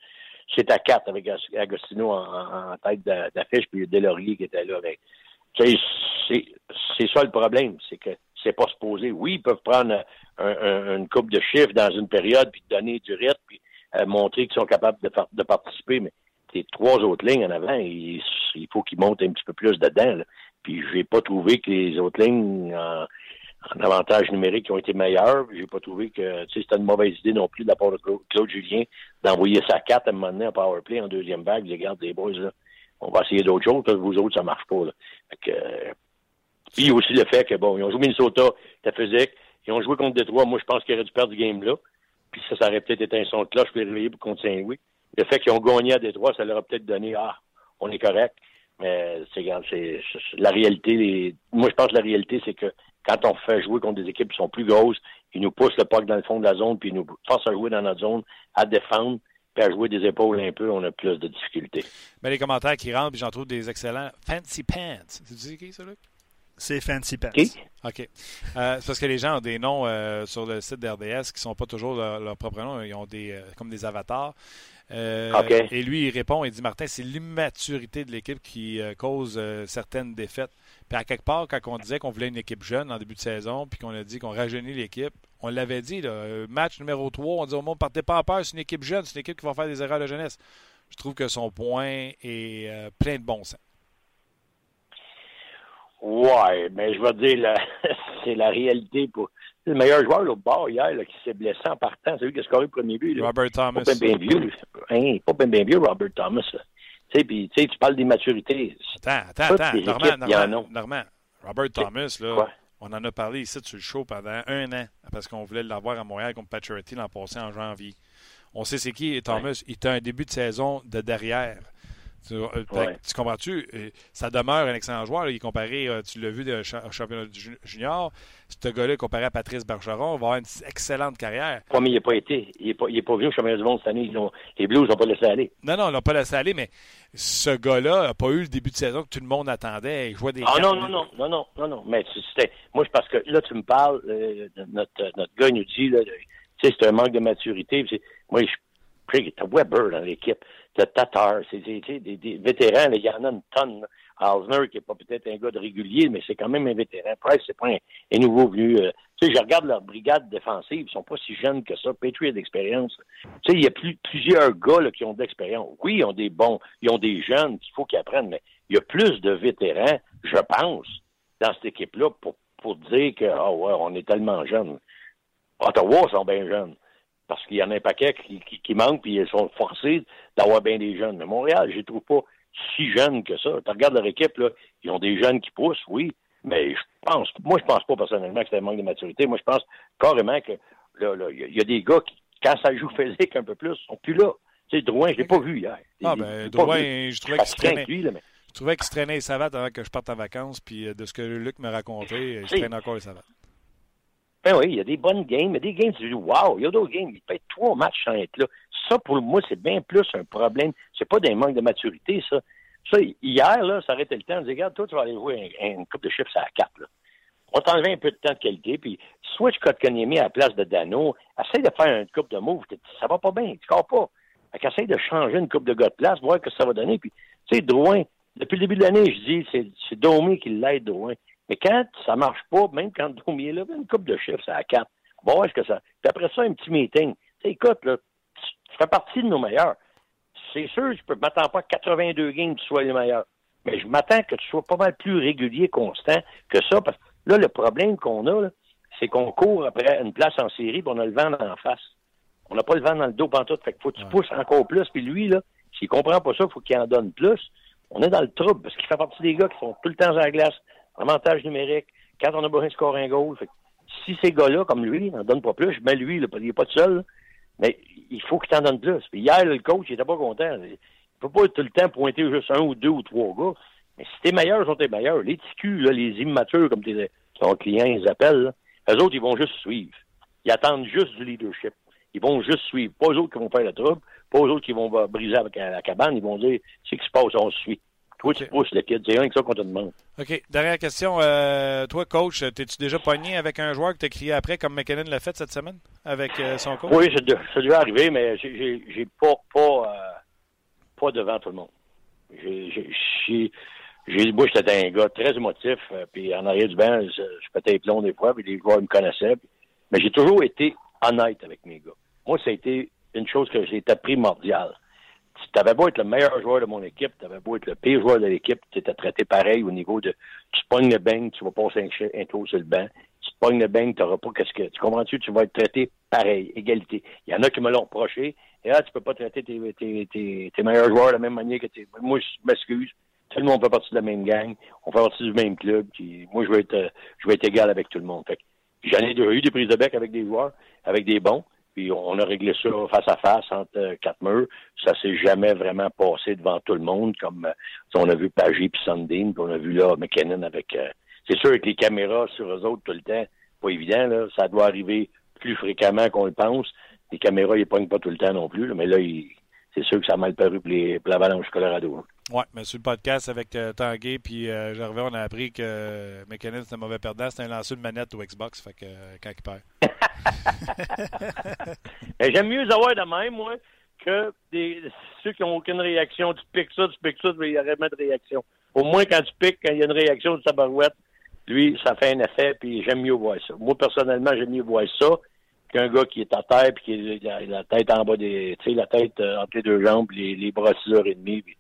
[SPEAKER 3] c'est à 4 avec Agostino en, tête d'affiche, puis Delaurier qui était là avec. C'est ça le problème, c'est que c'est pas supposé. Oui, ils peuvent prendre une coupe de chiffres dans une période, puis donner du rythme, puis euh, montrer qu'ils sont capables de, participer, mais les trois autres lignes en avant, il, faut qu'ils montent un petit peu plus dedans. Puis je n'ai pas trouvé que les autres lignes en avantage numérique qui ont été meilleurs. J'ai pas trouvé que c'était une mauvaise idée non plus de la part de Claude Julien d'envoyer sa carte à un moment donné en powerplay en deuxième vague. Les garde des boys, là, on va essayer d'autres choses. Vous autres, ça marche pas. Là. Fait euh, puis aussi le fait que bon, ils ont joué Minnesota, c'était physique. Ils ont joué contre Détroit. Moi, je pense qu'ils auraient dû perdre du game là. Puis ça, ça aurait peut-être été un son de cloche pour les contre Saint-Louis. le fait qu'ils ont gagné à Détroit, ça leur a peut-être donné Ah, on est correct. Mais c'est la réalité. moi, je pense que la réalité, c'est que quand on fait jouer contre des équipes qui sont plus grosses, ils nous poussent le puck dans le fond de la zone, puis ils nous forcent à jouer dans notre zone, à défendre, puis à jouer des épaules un peu, on a plus de difficultés.
[SPEAKER 1] Mais les commentaires qui rentrent, puis j'en trouve des excellents. Fancy Pants. C'est qui ça, Luc?
[SPEAKER 2] C'est Fancy Pants.
[SPEAKER 1] OK. Euh, c'est parce que les gens ont des noms euh, sur le site d'RDS qui ne sont pas toujours leur, propre nom. Ils ont des euh, comme des avatars. Et lui, il répond, il dit Martin, c'est l'immaturité de l'équipe qui cause certaines défaites. Puis à quelque part, quand on disait qu'on voulait une équipe jeune en début de saison, puis qu'on a dit qu'on rajeunit l'équipe, on l'avait dit, là, match numéro 3, on dit au monde, partez pas en peur, c'est une équipe jeune, c'est une équipe qui va faire des erreurs de jeunesse. Je trouve que son point est plein de bon sens.
[SPEAKER 3] Ouais, mais je vais dire, c'est la réalité pour. Le meilleur joueur au bord hier qui s'est blessé en partant, c'est lui qui a scoré le premier but.
[SPEAKER 1] Robert Thomas.
[SPEAKER 3] Pas bien vieux. Hein, pas bien vieux, Robert Thomas. Tu sais, puis tu parles d'immaturité.
[SPEAKER 1] Attends, attends, attends. Normand, Normand, Robert Thomas, là, on en a parlé ici sur le show pendant un an parce qu'on voulait l'avoir à Montréal contre Paturity l'an passé en janvier. On sait c'est qui, Thomas? Il a un début de saison de derrière. Tu, euh, comprends-tu? Ça demeure un excellent joueur. Il est comparé, euh, tu l'as vu au championnat junior. Ce gars-là, comparé à Patrice Bergeron, va avoir une excellente carrière.
[SPEAKER 3] mais il n'a pas été. Il n'est pas, pas, venu au championnat du monde cette année. les Blues n'ont pas laissé aller.
[SPEAKER 1] Non, non, ils n'ont pas laissé aller, mais ce gars-là n'a pas eu le début de saison que tout le monde attendait. Il jouait des.
[SPEAKER 3] Ah non, non, non, non, non, non, non. Mais c'était. Moi, parce que là, tu me parles, euh, notre, notre gars nous dit, là, c'est un manque de maturité. Moi, je. T'as Weber dans l'équipe de Tatar, c'est des, vétérans, il y en a une tonne. Alzner, qui n'est pas peut-être un gars de régulier, mais c'est quand même un vétéran. Price, c'est pas un, nouveau venu. Euh, tu sais, je regarde leur brigade défensive, ils sont pas si jeunes que ça. Patriot d'expérience. Tu sais, il y a plus, plusieurs gars qui ont de l'expérience. Oui, ils ont des bons, ils ont des jeunes qu'il faut qu'ils apprennent, mais il y a plus de vétérans, je pense, dans cette équipe-là pour, pour dire que, ah ouais, on est tellement jeunes. Ottawa sont bien jeunes parce qu'il y en a un paquet qui, qui, manquent, puis ils sont forcés d'avoir bien des jeunes. Mais Montréal, je ne trouve pas si jeune que ça. Tu regardes leur équipe, là, ils ont des jeunes qui poussent, oui, mais je pense, moi, je pense pas personnellement que c'est un manque de maturité. Moi, je pense carrément que il y, a des gars qui, quand ça joue physique un peu plus, sont plus là. Tu sais, Drouin, je l'ai pas vu hier.
[SPEAKER 1] Ah, ben, Drouin, je trouvais qu'il se traînait. Je trouvais qu'il se traînait les savates avant que je parte en vacances, puis euh, de ce que Luc me racontait, il se traîne encore les savates.
[SPEAKER 3] Ben oui, il y a des bonnes games, mais des games, tu dis, wow, il y a d'autres games, il être trois matchs sans être là. Ça, pour moi, c'est bien plus un problème. C'est pas d'un manque de maturité, ça. Ça, hier, là, ça arrêtait le temps. On disait, regarde, toi, tu vas aller jouer une coupe de chiffres à la là. On t'enlevait un peu de temps de qualité, puis switch Kotkaniemi à la place de Dano, essaye de faire une coupe de move, ça va pas bien, tu crois pas. Fait essaye de changer une coupe de gars de place, voir ce que ça va donner, puis, tu sais, Drouin, depuis le début de l'année, je dis, c'est Domi qui l'aide, Drouin. Mais quand ça marche pas, même quand Domi est là, une coupe de chiffres, c'est à quatre. Bon, est-ce que ça. Puis après ça, un petit meeting. Écoute, là, tu fais partie de nos meilleurs. C'est sûr, je ne m'attends pas à 82 games que tu sois les meilleurs. Mais je m'attends que tu sois pas mal plus régulier, constant que ça. Parce que là, le problème qu'on a, c'est qu'on court après une place en série, puis on a le vent en face. On n'a pas le vent dans le dos pantoute. Fait qu'il faut que tu pousses encore plus. Puis lui, là, s'il comprend pas ça, il faut qu'il en donne plus. On est dans le trouble parce qu'il fait partie des gars qui sont tout le temps à la glace, avantage numérique, quand on a besoin de scorer un goal. si ces gars-là, comme lui, n'en donnent pas plus, je mets lui, il n'est pas tout seul, mais il faut qu'il t'en donne plus. Puis hier, le coach, il n'était pas content. Il ne peut pas tout le temps pointer juste un ou deux ou trois gars. Mais si t'es meilleur, ils sont tes meilleurs. Les ticus, les immatures, comme tes, ton client, ils appellent, eux autres, ils vont juste suivre. Ils attendent juste du leadership. Ils vont juste suivre. Pas eux autres qui vont faire le trouble, pas eux autres qui vont briser la cabane. Ils vont dire, c'est ce qui se passe, on suit. Toi, tu pousses le kid. C'est rien que ça qu'on te demande.
[SPEAKER 1] OK. Dernière question. Euh, toi, coach, t'es-tu déjà pogné avec un joueur que t'as crié après, comme McKinnon l'a fait cette semaine, avec euh, son coach?
[SPEAKER 3] Oui, ça devait arriver, mais j'ai pas, pas, euh, pas devant tout le monde. J'ai j'ai moi, j'étais un gars très émotif, puis en arrière du banc, je, je pétais les plombs des fois, puis les joueurs me connaissaient. mais j'ai toujours été honnête avec mes gars. Moi, ça a été une chose que j'ai été primordiale tu avais beau être le meilleur joueur de mon équipe, tu avais beau être le pire joueur de l'équipe, tu étais traité pareil au niveau de tu pognes le bang, tu vas passer un, un tour sur le banc. Tu pognes le bang, tu n'auras pas qu'est-ce que. Tu comprends-tu? Tu vas être traité pareil, égalité. Il y en a qui me l'ont reproché. Et là, tu peux pas traiter tes, tes, tes, meilleurs joueurs de la même manière que tes. Moi, je m'excuse. Tout le monde fait partie de la même gang. On fait partie du même club. Puis moi, je vais être je vais être égal avec tout le monde. Fait j'en ai eu des prises de bec avec des joueurs, avec des bons. Puis on a réglé ça face à face entre euh, quatre murs. ça s'est jamais vraiment passé devant tout le monde, comme euh, on a vu Pagé puis Sundin, puis on a vu là McKinnon avec. Euh, c'est sûr avec les caméras sur eux autres tout le temps, pas évident là, ça doit arriver plus fréquemment qu'on le pense. Les caméras, ils pognent pas tout le temps non plus, mais là, c'est sûr que ça a mal paru pour, les, pour l'Avalanche Colorado. Hein.
[SPEAKER 1] Oui, mais sur le podcast avec euh, Tanguay puis euh, Gervais, on a appris que euh, McKinnon, c'est un mauvais perdant. C'est un lanceur de manette au Xbox, fait que euh, quand il perd.
[SPEAKER 3] J'aime mieux les avoir de même, moi, que des, ceux qui n'ont aucune réaction. Tu piques ça, tu piques ça, il n'y aurait pas de réaction. Au moins, quand tu piques, quand il y a une réaction de sa barouette, lui, ça fait un effet, puis j'aime mieux voir ça. Moi, personnellement, j'aime mieux voir ça qu'un gars qui est à terre, puis qui a la tête en bas des... Tu sais, la tête entre les deux jambes, les, les bras six heures et demie, puis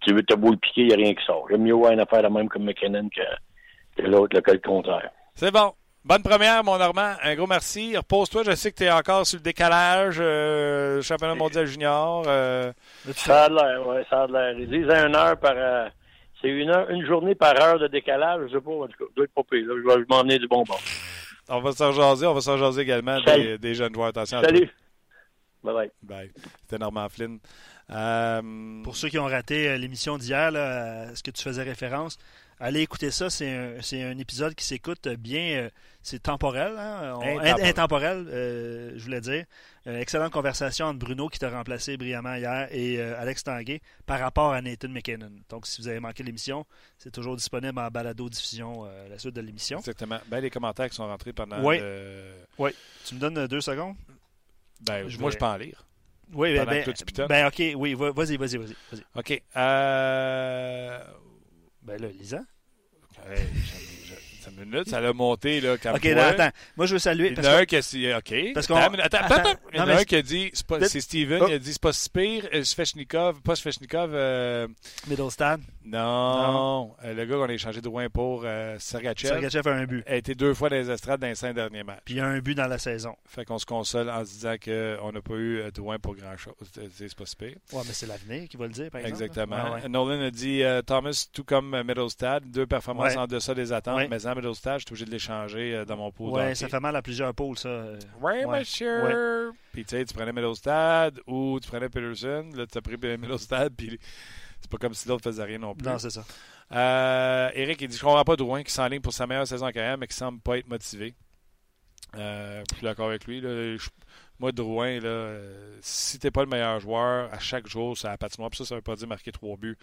[SPEAKER 3] tu veux te beau le piquer, il n'y a rien qui sort. J'aime mieux voir une affaire la même comme McKinnon que, l'autre, le cas le contraire.
[SPEAKER 1] C'est bon. Bonne première, mon Normand. Un gros merci. Repose-toi. Je sais que tu es encore sur le décalage. Euh, championnat mondial junior. Euh...
[SPEAKER 3] Ça a l'air, oui, ça a l'air. Ils disent une heure par. Euh, c'est une, heure, une journée par heure de décalage. Je sais pas, en tout cas. doit être pas pire, Je vais m'en du bon bord.
[SPEAKER 1] On va s'en jaser. On va s'en jaser également des, des, jeunes joueurs. Attention.
[SPEAKER 3] Salut. Bye bye.
[SPEAKER 1] Bye. C'était Normand Flynn. Euh,
[SPEAKER 2] Pour ceux qui ont raté euh, l'émission d'hier, à ce que tu faisais référence, allez écouter ça. C'est un, un, épisode qui s'écoute bien. Euh, c'est temporel, hein? intemporel, je voulais dire. excellente conversation entre Bruno qui t'a remplacé brillamment hier et Alex Tanguay par rapport à Nathan McKinnon. Donc, si vous avez manqué l'émission, c'est toujours disponible en balado-diffusion à la suite de l'émission.
[SPEAKER 1] Exactement. Ben, les commentaires qui sont rentrés pendant.
[SPEAKER 2] Oui. Oui. Tu me donnes deux secondes?
[SPEAKER 1] Ben, moi, je peux en lire.
[SPEAKER 2] Oui, ben, ben, ben, OK, oui, vas-y, vas-y, vas-y. Vas
[SPEAKER 1] OK. Euh...
[SPEAKER 2] Ben là, Lisa.
[SPEAKER 1] Okay, une minute, ça l'a monté, là, quand
[SPEAKER 2] OK, non, attends. Moi, je veux saluer.
[SPEAKER 1] Il y en a un qui a dit, OK. Parce attends, attends, attends, Il y en a un qui a dit, c'est Steven, il a dit, c'est pas si pire. Svechnikov, pas Svechnikov. Euh...
[SPEAKER 2] Middlestad.
[SPEAKER 1] Non. Euh, le gars qu'on a échangé de loin pour euh, Sergachev.
[SPEAKER 2] Sergachev a un but.
[SPEAKER 1] A été deux fois dans les estrades dans les cinq derniers matchs.
[SPEAKER 2] Puis il y a un but dans la saison.
[SPEAKER 1] Fait qu'on se console en se disant qu'on n'a pas eu de loin pour grand-chose. C'est pas si pire.
[SPEAKER 2] Ouais, mais c'est l'avenir qui va le dire, par
[SPEAKER 1] exemple. Exactement. Nolan a dit euh, Thomas, tout comme Middlestad, deux performances en deçà des attentes. Mais en Middlestad, je suis obligé de l'échanger euh, dans mon pot.
[SPEAKER 2] Ouais, ça fait mal à plusieurs pôles, ça.
[SPEAKER 1] Oui, monsieur. Puis tu sais, tu prenais Middlestad ou tu prenais Peterson. Là, tu as pris Middlestad, puis c'est pas comme si l'autre faisait rien non plus.
[SPEAKER 2] Non, c'est ça.
[SPEAKER 1] Euh, Eric, il dit Je comprends pas Drouin qui s'enligne pour sa meilleure saison en carrière, mais qui semble pas être motivé. Euh, je suis d'accord avec lui. Là, moi, Drouin, là, euh, si t'es pas le meilleur joueur, à chaque jour, ça a patinoire. Puis ça, ça veut pas dire marquer trois buts.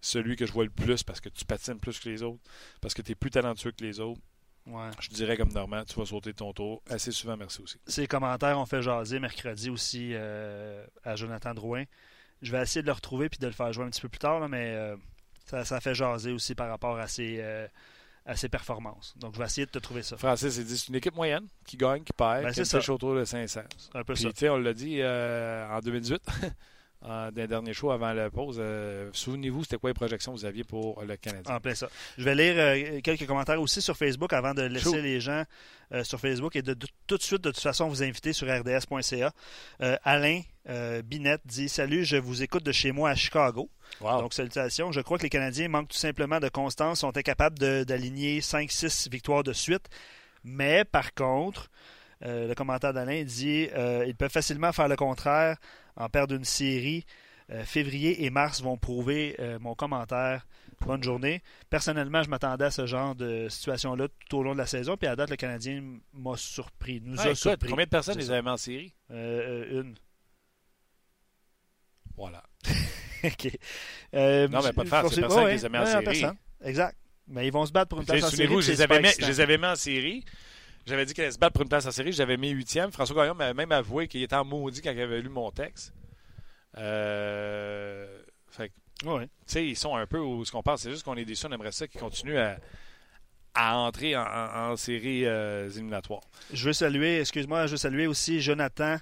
[SPEAKER 1] Celui que je vois le plus parce que tu patines plus que les autres, parce que tu es plus talentueux que les autres.
[SPEAKER 2] Ouais.
[SPEAKER 1] Je dirais comme Normand, tu vas sauter ton tour assez souvent, merci aussi.
[SPEAKER 2] Ces commentaires ont fait jaser mercredi aussi euh, à Jonathan Drouin. Je vais essayer de le retrouver puis de le faire jouer un petit peu plus tard, là, mais euh, ça, ça, fait jaser aussi par rapport à ses, euh, à ses performances. Donc, je vais essayer de te trouver ça.
[SPEAKER 1] Francis, il dit c'est une équipe moyenne qui gagne, qui perd,
[SPEAKER 2] ben,
[SPEAKER 1] qui
[SPEAKER 2] est
[SPEAKER 1] autour de 500.
[SPEAKER 2] Un peu
[SPEAKER 1] puis,
[SPEAKER 2] ça.
[SPEAKER 1] On l'a dit euh, en 2018. Euh, d'un dernier show avant la pause. Euh, Souvenez-vous, c'était quoi les projections que vous aviez pour le Canadien?
[SPEAKER 2] En plein ça. Je vais lire euh, quelques commentaires aussi sur Facebook avant de laisser les gens sur Facebook et de, de, tout de suite, de toute façon, vous inviter sur rds.ca. Euh, Binette dit Salut, je vous écoute de chez moi à Chicago.
[SPEAKER 1] Wow.
[SPEAKER 2] Donc, salutations. Je crois que les Canadiens manquent tout simplement de constance, sont incapables d'aligner 5-6 victoires de suite. Mais par contre, euh, le commentaire d'Alain dit euh, ils peuvent facilement faire le contraire, en perdre une série. Février et mars vont prouver mon commentaire. Bonne journée. Personnellement, je m'attendais à ce genre de situation-là tout au long de la saison. Puis à date, le Canadien m'a surpris. Nous
[SPEAKER 1] ah,
[SPEAKER 2] a
[SPEAKER 1] écoute,
[SPEAKER 2] surpris.
[SPEAKER 1] Combien de personnes les avaient en série?
[SPEAKER 2] Une.
[SPEAKER 1] Voilà.
[SPEAKER 2] OK.
[SPEAKER 1] non, mais pas de faire. C'est personne qui les a mis en série.
[SPEAKER 2] Personne. Exact. Mais ils vont se battre pour une place en série.
[SPEAKER 1] Souvenez-vous, je, je les avais mis en série. J'avais dit qu'elle allait se battre pour une place en série. J'avais mis huitième. François Gagnon m'avait même avoué qu'il était en maudit quand il avait lu mon texte. Euh... Fait
[SPEAKER 2] ouais.
[SPEAKER 1] Tu sais, ils sont un peu où ce qu'on pense. C'est juste qu'on est déçus. On aimerait ça qu'ils continuent à, à entrer en, en, en séries euh, éliminatoires.
[SPEAKER 2] Je veux saluer, excuse-moi, je veux saluer aussi Jonathan.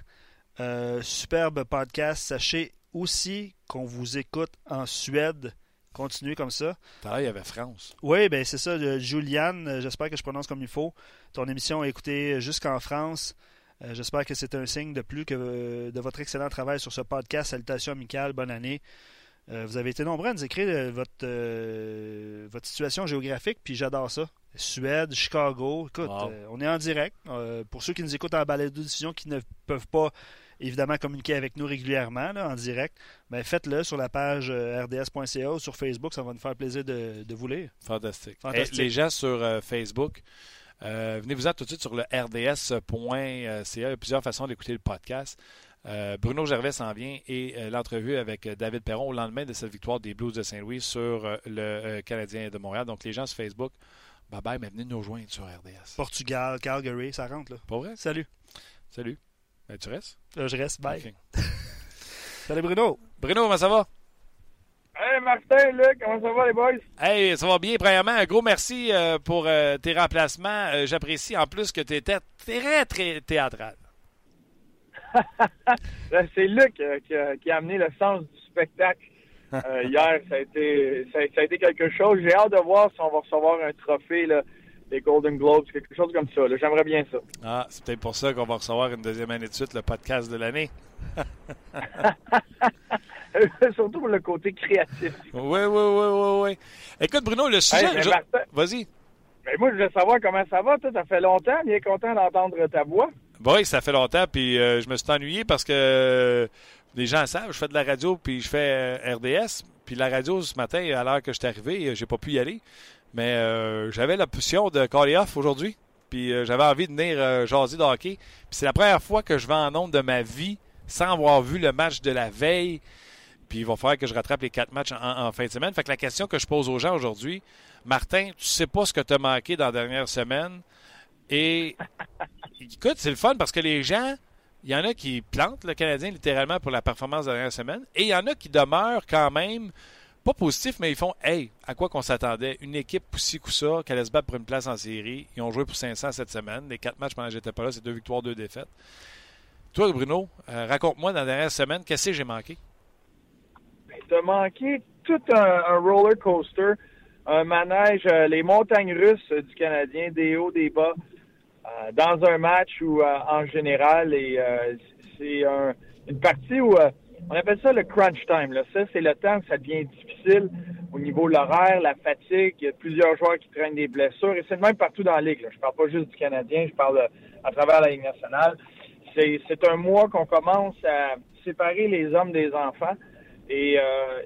[SPEAKER 2] Euh, superbe podcast. Sachez aussi qu'on vous écoute en Suède. Continuez comme ça.
[SPEAKER 1] Pareil, il y avait France.
[SPEAKER 2] Oui, ben c'est ça. Euh, Juliane, j'espère que je prononce comme il faut. Ton émission est écoutée jusqu'en France. Euh, j'espère que c'est un signe de plus que euh, de votre excellent travail sur ce podcast. Salutations amicales, bonne année. Euh, vous avez été nombreux à nous écrire votre, euh, votre situation géographique, puis j'adore ça. Suède, Chicago, écoute,
[SPEAKER 1] wow.
[SPEAKER 2] on est en direct. pour ceux qui nous écoutent en balado diffusion qui ne peuvent pas évidemment communiquer avec nous régulièrement en direct, ben, faites-le sur la page euh, rds.ca ou sur Facebook. Ça va nous faire plaisir de, vous lire.
[SPEAKER 1] Fantastique. les gens sur euh, Facebook, venez-vous-en tout de suite sur le rds.ca. Il y a plusieurs façons d'écouter le podcast. Bruno Gervais s'en vient et l'entrevue avec David Perron au lendemain de cette victoire des Blues de Saint-Louis sur le Canadien de Montréal. Donc, les gens sur Facebook, bye bye, mais venez nous rejoindre sur RDS.
[SPEAKER 2] Portugal, Calgary, ça rentre là.
[SPEAKER 1] Pas vrai?
[SPEAKER 2] Salut.
[SPEAKER 1] Salut. Ben, tu restes?
[SPEAKER 2] Euh, je reste, bye. Salut Bruno.
[SPEAKER 1] Bruno, comment ça va?
[SPEAKER 4] Hey Martin, Luc, comment ça va les boys?
[SPEAKER 1] Hey, ça va bien. Premièrement, un gros merci euh, pour euh, tes remplacements. J'apprécie en plus que tu étais très, très théâtral.
[SPEAKER 4] Ben, c'est Luc qui a, amené le sens du spectacle. hier, ça a, été, ça, a été quelque chose. J'ai hâte de voir si on va recevoir un trophée là, les Golden Globes, quelque chose comme ça. J'aimerais bien ça.
[SPEAKER 1] Ah, c'est peut-être pour ça qu'on va recevoir une deuxième année de suite le podcast de l'année.
[SPEAKER 4] Surtout pour le côté créatif.
[SPEAKER 1] Oui, oui, oui, oui, oui. Écoute, Bruno, le sujet. Vas-y.
[SPEAKER 4] Mais moi, je veux savoir comment ça va. Toi, ça fait longtemps. Bien content d'entendre ta voix.
[SPEAKER 1] Oui, ça fait longtemps. Puis euh, je me suis ennuyé parce que euh, les gens savent, je fais de la radio puis je fais euh, RDS. Puis la radio, ce matin, à l'heure que je suis arrivé, j'ai pas pu y aller. Mais euh, j'avais la position de call off aujourd'hui. Puis euh, j'avais envie de venir euh, jaser de hockey. Puis c'est la première fois que je vais en nombre de ma vie sans avoir vu le match de la veille. Puis il va falloir que je rattrape les quatre matchs en, fin de semaine. Fait que la question que je pose aux gens aujourd'hui, Martin, tu sais pas ce que tu as manqué dans la dernière semaine? Et écoute, c'est le fun parce que les gens, il y en a qui plantent le Canadien littéralement pour la performance de la dernière semaine. Et il y en a qui demeurent quand même pas positif, mais ils font Hey, à quoi qu'on s'attendait? Une équipe poussi coup qu'elle se battre pour une place en série. Ils ont joué pour 500 cette semaine. Les quatre matchs pendant que j'étais pas là, c'est deux victoires, deux défaites. Toi, Bruno, euh, raconte-moi dans la dernière semaine, qu'est-ce que j'ai manqué?
[SPEAKER 4] Ben, Tu as manqué tout un, roller coaster, un manège, euh, les montagnes russes du Canadien, des hauts, des bas, euh, dans un match où, en général, et c'est une partie où on appelle ça le crunch time. Ça, c'est le temps où ça devient difficile au niveau de l'horaire, la fatigue. Il y a plusieurs joueurs qui traînent des blessures. Et c'est le même partout dans la Ligue. Là. Je parle pas juste du Canadien, je parle à travers la Ligue nationale. C'est, c'est un mois qu'on commence à séparer les hommes des enfants. Et euh,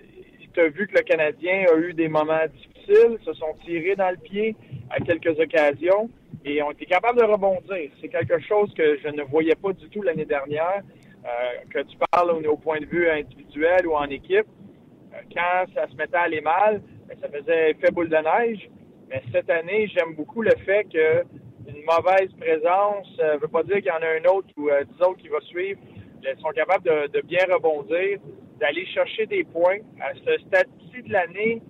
[SPEAKER 4] tu as vu que le Canadien a eu des moments difficiles, se sont tirés dans le pied à quelques occasions et ont été capables de rebondir. C'est quelque chose que je ne voyais pas du tout l'année dernière. Euh, que tu parles au, point de vue individuel ou en équipe, euh, quand ça se mettait à aller mal, ben, ça faisait effet boule de neige. Mais cette année, j'aime beaucoup le fait que une mauvaise présence ne euh, veut pas dire qu'il y en a un autre ou dix autres qui va suivre. Ils sont capables de, bien rebondir, d'aller chercher des points. À ce stade-ci de l'année,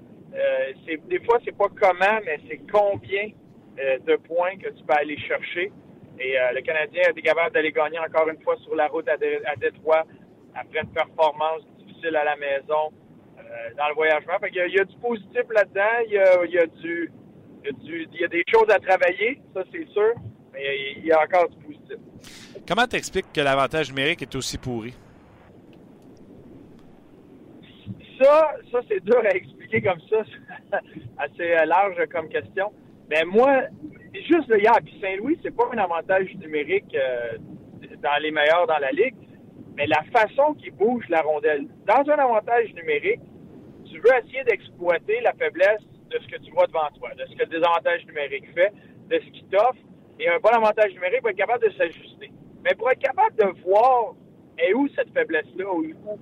[SPEAKER 4] des fois, c'est pas comment, mais c'est combien de points que tu peux aller chercher. Et euh, le Canadien a été capable d'aller gagner encore une fois sur la route à, Détroit après une performance difficile à la maison euh, dans le voyagement. il, y a, du positif là-dedans. Il y a, du, il y a des choses à travailler, ça c'est sûr. Mais il y a encore du positif.
[SPEAKER 1] Comment t'expliques que l'avantage numérique est aussi pourri?
[SPEAKER 4] Ça, ça c'est dur à expliquer comme ça, assez large comme question. Mais moi, juste le hier, puis Saint-Louis, c'est pas un avantage numérique euh, dans les meilleurs dans la ligue, mais la façon qu'ils bouge la rondelle. Dans un avantage numérique, tu veux essayer d'exploiter la faiblesse de ce que tu vois devant toi, de ce que le désavantage numérique fait, de ce qu'il t'offre, et un bon avantage numérique va être capable de s'ajuster. Mais pour être capable de voir et où cette faiblesse-là,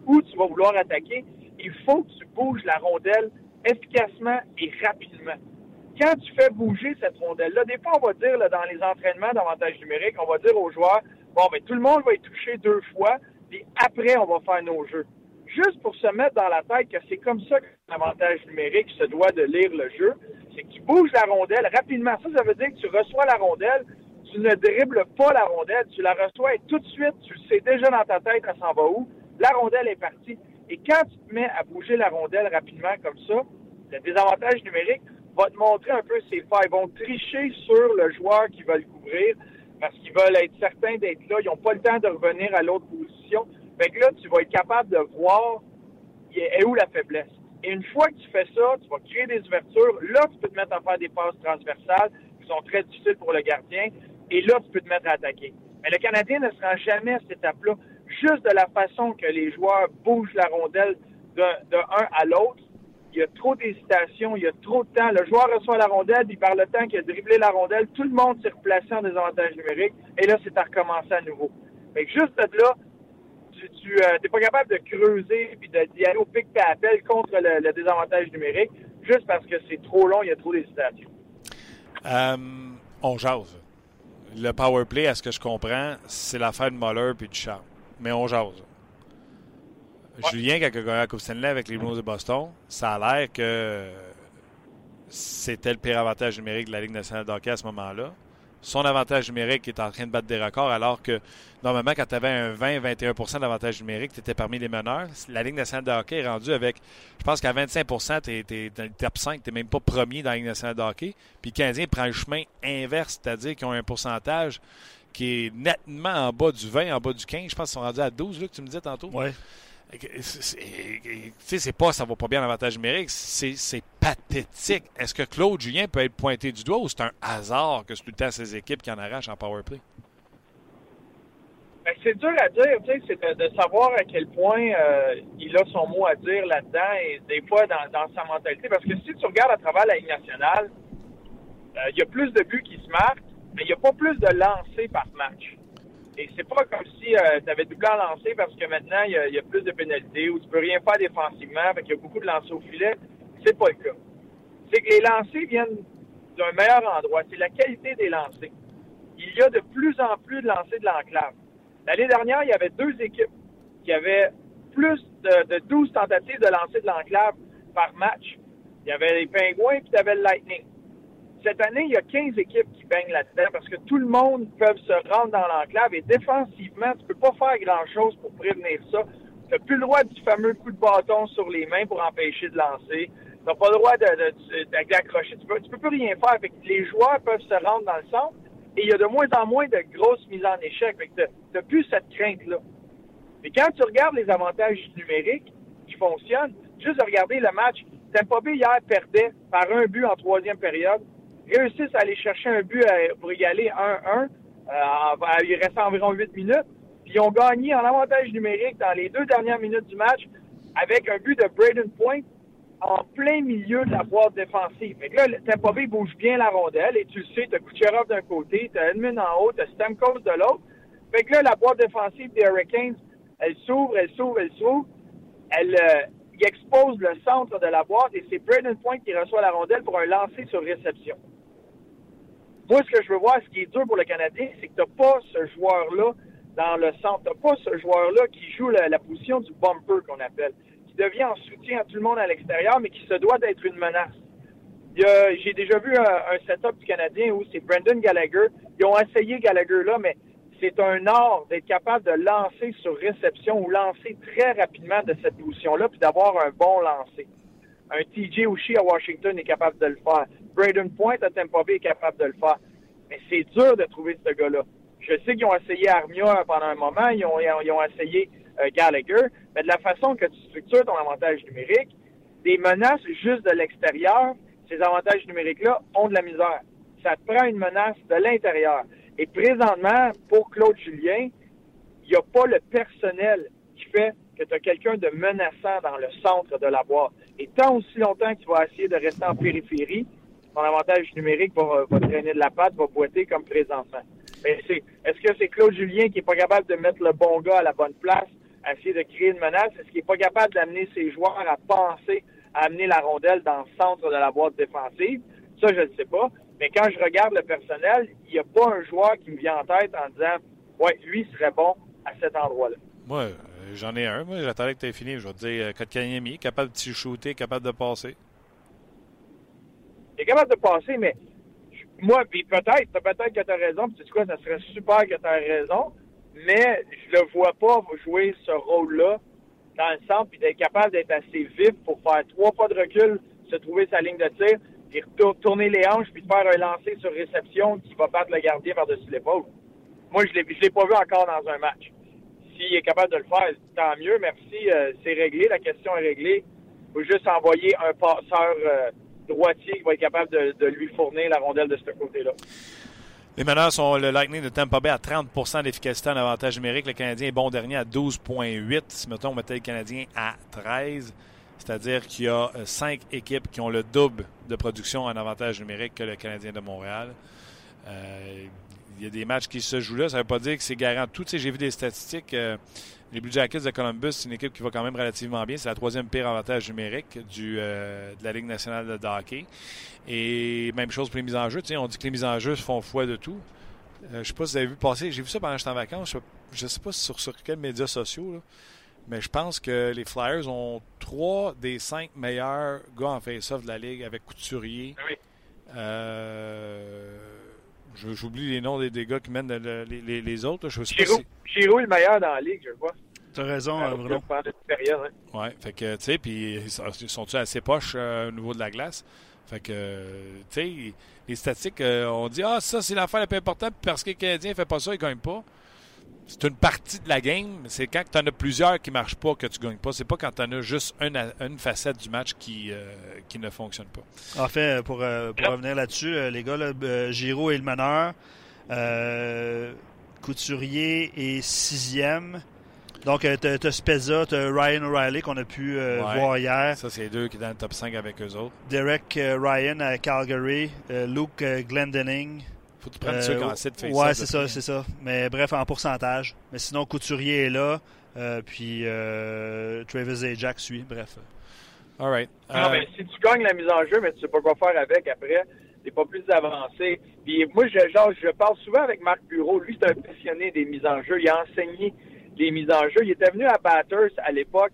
[SPEAKER 4] où tu vas vouloir attaquer, il faut que tu bouges la rondelle efficacement et rapidement quand tu fais bouger cette rondelle-là, des fois, on va dire dans les entraînements d'avantage numérique, on va dire aux joueurs, bon, ben, tout le monde va être touché deux fois, puis après, on va faire nos jeux. Juste pour se mettre dans la tête que c'est comme ça que l'avantage numérique se doit de lire le jeu, c'est que tu bouges la rondelle rapidement. Ça, ça veut dire que tu reçois la rondelle, tu ne dribbles pas la rondelle, tu la reçois et tout de suite, tu sais déjà dans ta tête, elle s'en va où. La rondelle est partie. Et quand tu te mets à bouger la rondelle rapidement comme ça, le désavantage numérique, va te montrer un peu ses failles. Ils vont tricher sur le joueur qui va le couvrir parce qu'ils veulent être certains d'être là. Ils n'ont pas le temps de revenir à l'autre position. Fait que là, tu vas être capable de voir est où la faiblesse. Et une fois que tu fais ça, tu vas créer des ouvertures. Là, tu peux te mettre à faire des passes transversales qui sont très difficiles pour le gardien. Et là, tu peux te mettre à attaquer. Mais le Canadien ne sera jamais à cette étape-là. juste de la façon que les joueurs bougent la rondelle de, de un à l'autre, il y a trop d'hésitation, il y a trop de temps. Le joueur reçoit la rondelle, puis par le temps qu'il a dribblé la rondelle, tout le monde s'est replacé en désavantage numérique, et là, c'est à recommencer à nouveau. Que juste de là, tu n'es euh, pas capable de creuser puis d'y aller au pic et appel contre le, désavantage numérique, juste parce que c'est trop long, il y a trop d'hésitation.
[SPEAKER 1] Euh, on jase. Le power play, à ce que je comprends, c'est l'affaire de Muller puis du Charles. Mais on jase. Julien, quand il a gagné la Coupe Stanley avec les Blues de Boston, ça a l'air que c'était le pire avantage numérique de la Ligue nationale de hockey à ce moment-là. Son avantage numérique est en train de battre des records, alors que normalement, quand tu avais un 20-21% d'avantage numérique, tu étais parmi les meneurs. La Ligue nationale de hockey est rendue avec, je pense qu'à 25 tu es, dans le top 5, tu n'es même pas premier dans la Ligue nationale de hockey. Puis le Canadien prend le chemin inverse, c'est-à-dire qu'ils ont un pourcentage qui est nettement en bas du 20, en bas du 15. Je pense qu'ils sont rendus à 12, là, que tu me disais tantôt.
[SPEAKER 2] Oui.
[SPEAKER 1] C'est pas ça va pas bien l'avantage numérique, c'est pathétique. Est-ce que Claude Julien peut être pointé du doigt ou c'est un hasard que c'est tout le temps ses équipes qui en arrachent en power play?
[SPEAKER 4] Ben, c'est dur à dire, c'est de, savoir à quel point euh, il a son mot à dire là-dedans et des fois dans, sa mentalité. Parce que si tu regardes à travers la Ligue nationale, euh, il y a plus de buts qui se marquent, mais il n'y a pas plus de lancers par match. C'est pas comme si euh, tu avais doublé en lancer parce que maintenant, il y, a, plus de pénalités ou tu peux rien faire défensivement, fait qu'il y a beaucoup de lancers au filet. C'est pas le cas. C'est que les lancers viennent d'un meilleur endroit. C'est la qualité des lancers. Il y a de plus en plus de lancers de l'enclave. L'année dernière, il y avait deux équipes qui avaient plus de, de 12 tentatives de lancer de l'enclave par match. Il y avait les Pingouins et il y avait le Lightning. Cette année, il y a 15 équipes qui baignent là-dedans parce que tout le monde peut se rendre dans l'enclave et défensivement, tu peux pas faire grand-chose pour prévenir ça. Tu n'as plus le droit du fameux coup de bâton sur les mains pour empêcher de lancer. Tu n'as pas le droit d'accrocher. Tu peux, peux plus rien faire. les joueurs peuvent se rendre dans le centre et il y a de moins en moins de grosses mises en échec. Tu n'as plus cette crainte-là. Mais quand tu regardes les avantages numériques qui fonctionnent, juste regarder le match, Tampa Bay hier perdait par un but en troisième période réussissent à aller chercher un but pour égaler 1-1. Euh, il restait environ 8 minutes. Puis ils ont gagné en avantage numérique dans les deux dernières minutes du match avec un but de Braden Point en plein milieu de la boîte défensive. Fait que là, Tampa Bay bouge bien la rondelle et tu le sais, tu as Kucherov d'un côté, tu as Edmund en haut, tu as Stamkos de l'autre. Fait que là, la boîte défensive des Hurricanes, elle s'ouvre, elle s'ouvre, elle s'ouvre. Elle, euh, expose le centre de la boîte et c'est Braden Point qui reçoit la rondelle pour un lancer sur réception. Moi, ce que je veux voir, ce qui est dur pour le Canadien, c'est que tu n'as pas ce joueur-là dans le centre. Tu n'as pas ce joueur-là qui joue la, position du bumper qu'on appelle, qui devient en soutien à tout le monde à l'extérieur, mais qui se doit d'être une menace. J'ai déjà vu un, setup du Canadien où c'est Brendan Gallagher. Ils ont essayé Gallagher là, mais c'est un art d'être capable de lancer sur réception ou lancer très rapidement de cette position-là, puis d'avoir un bon lancer. Un TJ Oshie à Washington est capable de le faire. Braden Point à Tampa Bay est capable de le faire. Mais c'est dur de trouver ce gars-là. Je sais qu'ils ont essayé Armia pendant un moment, ils ont, ils ont essayé euh, Gallagher, mais de la façon que tu structures ton avantage numérique, des menaces juste de l'extérieur, ces avantages numériques-là ont de la misère. Ça te prend une menace de l'intérieur. Et présentement, pour Claude Julien, il n'y a pas le personnel qui fait que tu as quelqu'un de menaçant dans le centre de la boîte. Et tant aussi longtemps que tu vas essayer de rester en périphérie, ton avantage numérique va, traîner de la patte, va boiter comme présentement. C'est, est-ce que c'est Claude Julien qui est pas capable de mettre le bon gars à la bonne place, à essayer de créer une menace? Est-ce qu'il est pas capable d'amener ses joueurs à penser à amener la rondelle dans le centre de la boîte défensive? Ça, je ne sais pas. Mais quand je regarde le personnel, il n'y a pas un joueur qui me vient en tête en disant, ouais, lui serait bon à cet endroit-là.
[SPEAKER 1] Moi, euh, j'en ai un. Moi, j'attendais que tu aies fini. Je vais te dire, euh, Kotkaniemi, capable de shooter, capable de passer
[SPEAKER 4] est capable de passer, mais moi, puis peut-être, peut-être que tu as raison, tu sais quoi, ça serait super que tu aies raison, mais je le vois pas jouer ce rôle-là dans le centre, puis d'être capable d'être assez vif pour faire trois pas de recul, se trouver sa ligne de tir, puis tourner les hanches, puis faire un lancer sur réception qui va battre le gardien par-dessus l'épaule. Moi, je ne l'ai pas vu encore dans un match. Est capable de le faire, tant mieux, merci, euh, c'est réglé, la question est réglée. Il faut juste envoyer un passeur... Euh, droitier qui va être capable de, lui fournir la rondelle de ce côté-là.
[SPEAKER 1] Les meneurs sont le Lightning de Tampa Bay à 30% d'efficacité en avantage numérique. Le Canadien est bon dernier à 12,8. Si mettons, on mettait le Canadien à 13, c'est-à-dire qu'il y a euh, cinq équipes qui ont le double de production en avantage numérique que le Canadien de Montréal. Y a des matchs qui se jouent là. Ça ne veut pas dire que c'est garant tout. J'ai vu des statistiques. Euh, les Blue Jackets de Columbus, c'est une équipe qui va quand même relativement bien. C'est la troisième pire avantage numérique du, de la Ligue nationale de hockey. Et même chose pour les mises en jeu. on dit que les mises en jeu font foi de tout. je ne sais pas si vous avez vu passer. J'ai vu ça pendant que j'étais en vacances. Je ne sais pas sur, sur quels médias sociaux. Mais je pense que les Flyers ont trois des cinq meilleurs gars en face-off de la Ligue avec Couturier.
[SPEAKER 4] Oui.
[SPEAKER 1] Euh, j'oublie les noms des, gars qui mènent les, les, autres. Je
[SPEAKER 4] sais Giroud, est le meilleur dans la Ligue, je crois.
[SPEAKER 2] Tu as raison, euh, Bruno.
[SPEAKER 4] Période,
[SPEAKER 1] hein. Ouais, fait que, tu sais, puis ils sont-ils assez poches euh, au niveau de la glace? Fait que, tu sais, les statistiques, on dit, ah, ça, c'est l'affaire la plus importante, parce que les Canadiens ne fait pas ça, ils ne gagnent pas c'est une partie de la game. C'est quand tu en as plusieurs qui ne marchent pas que tu ne gagnes pas. C'est pas quand tu en as juste une, une, facette du match qui, euh, qui ne fonctionne pas.
[SPEAKER 2] En fait, pour, euh, pour revenir là-dessus, euh, les gars, là, Giro est le meneur. Couturier est sixième. Donc, tu as, Spezza, tu as Ryan O'Reilly qu'on a pu voir hier.
[SPEAKER 1] Ça, c'est deux qui sont dans le top 5 avec eux autres.
[SPEAKER 2] Derek Ryan à Calgary. Luke Glendening.
[SPEAKER 1] Faut que tu prennes ceux qui ont assez de
[SPEAKER 2] face Ouais, c'est ça, c'est ça. Mais bref, en pourcentage. Mais sinon, Couturier est là. Euh, puis euh, Travis et Jack suit. Bref.
[SPEAKER 1] All right.
[SPEAKER 4] Non, mais si tu gagnes la mise en jeu, mais tu sais pas quoi faire avec après, t'es pas plus avancé. Puis moi, je, genre, je parle souvent avec Marc Bureau. Lui, c'est un passionné des mises en jeu. Il a enseigné les mises en jeu. Il était venu à Batters à l'époque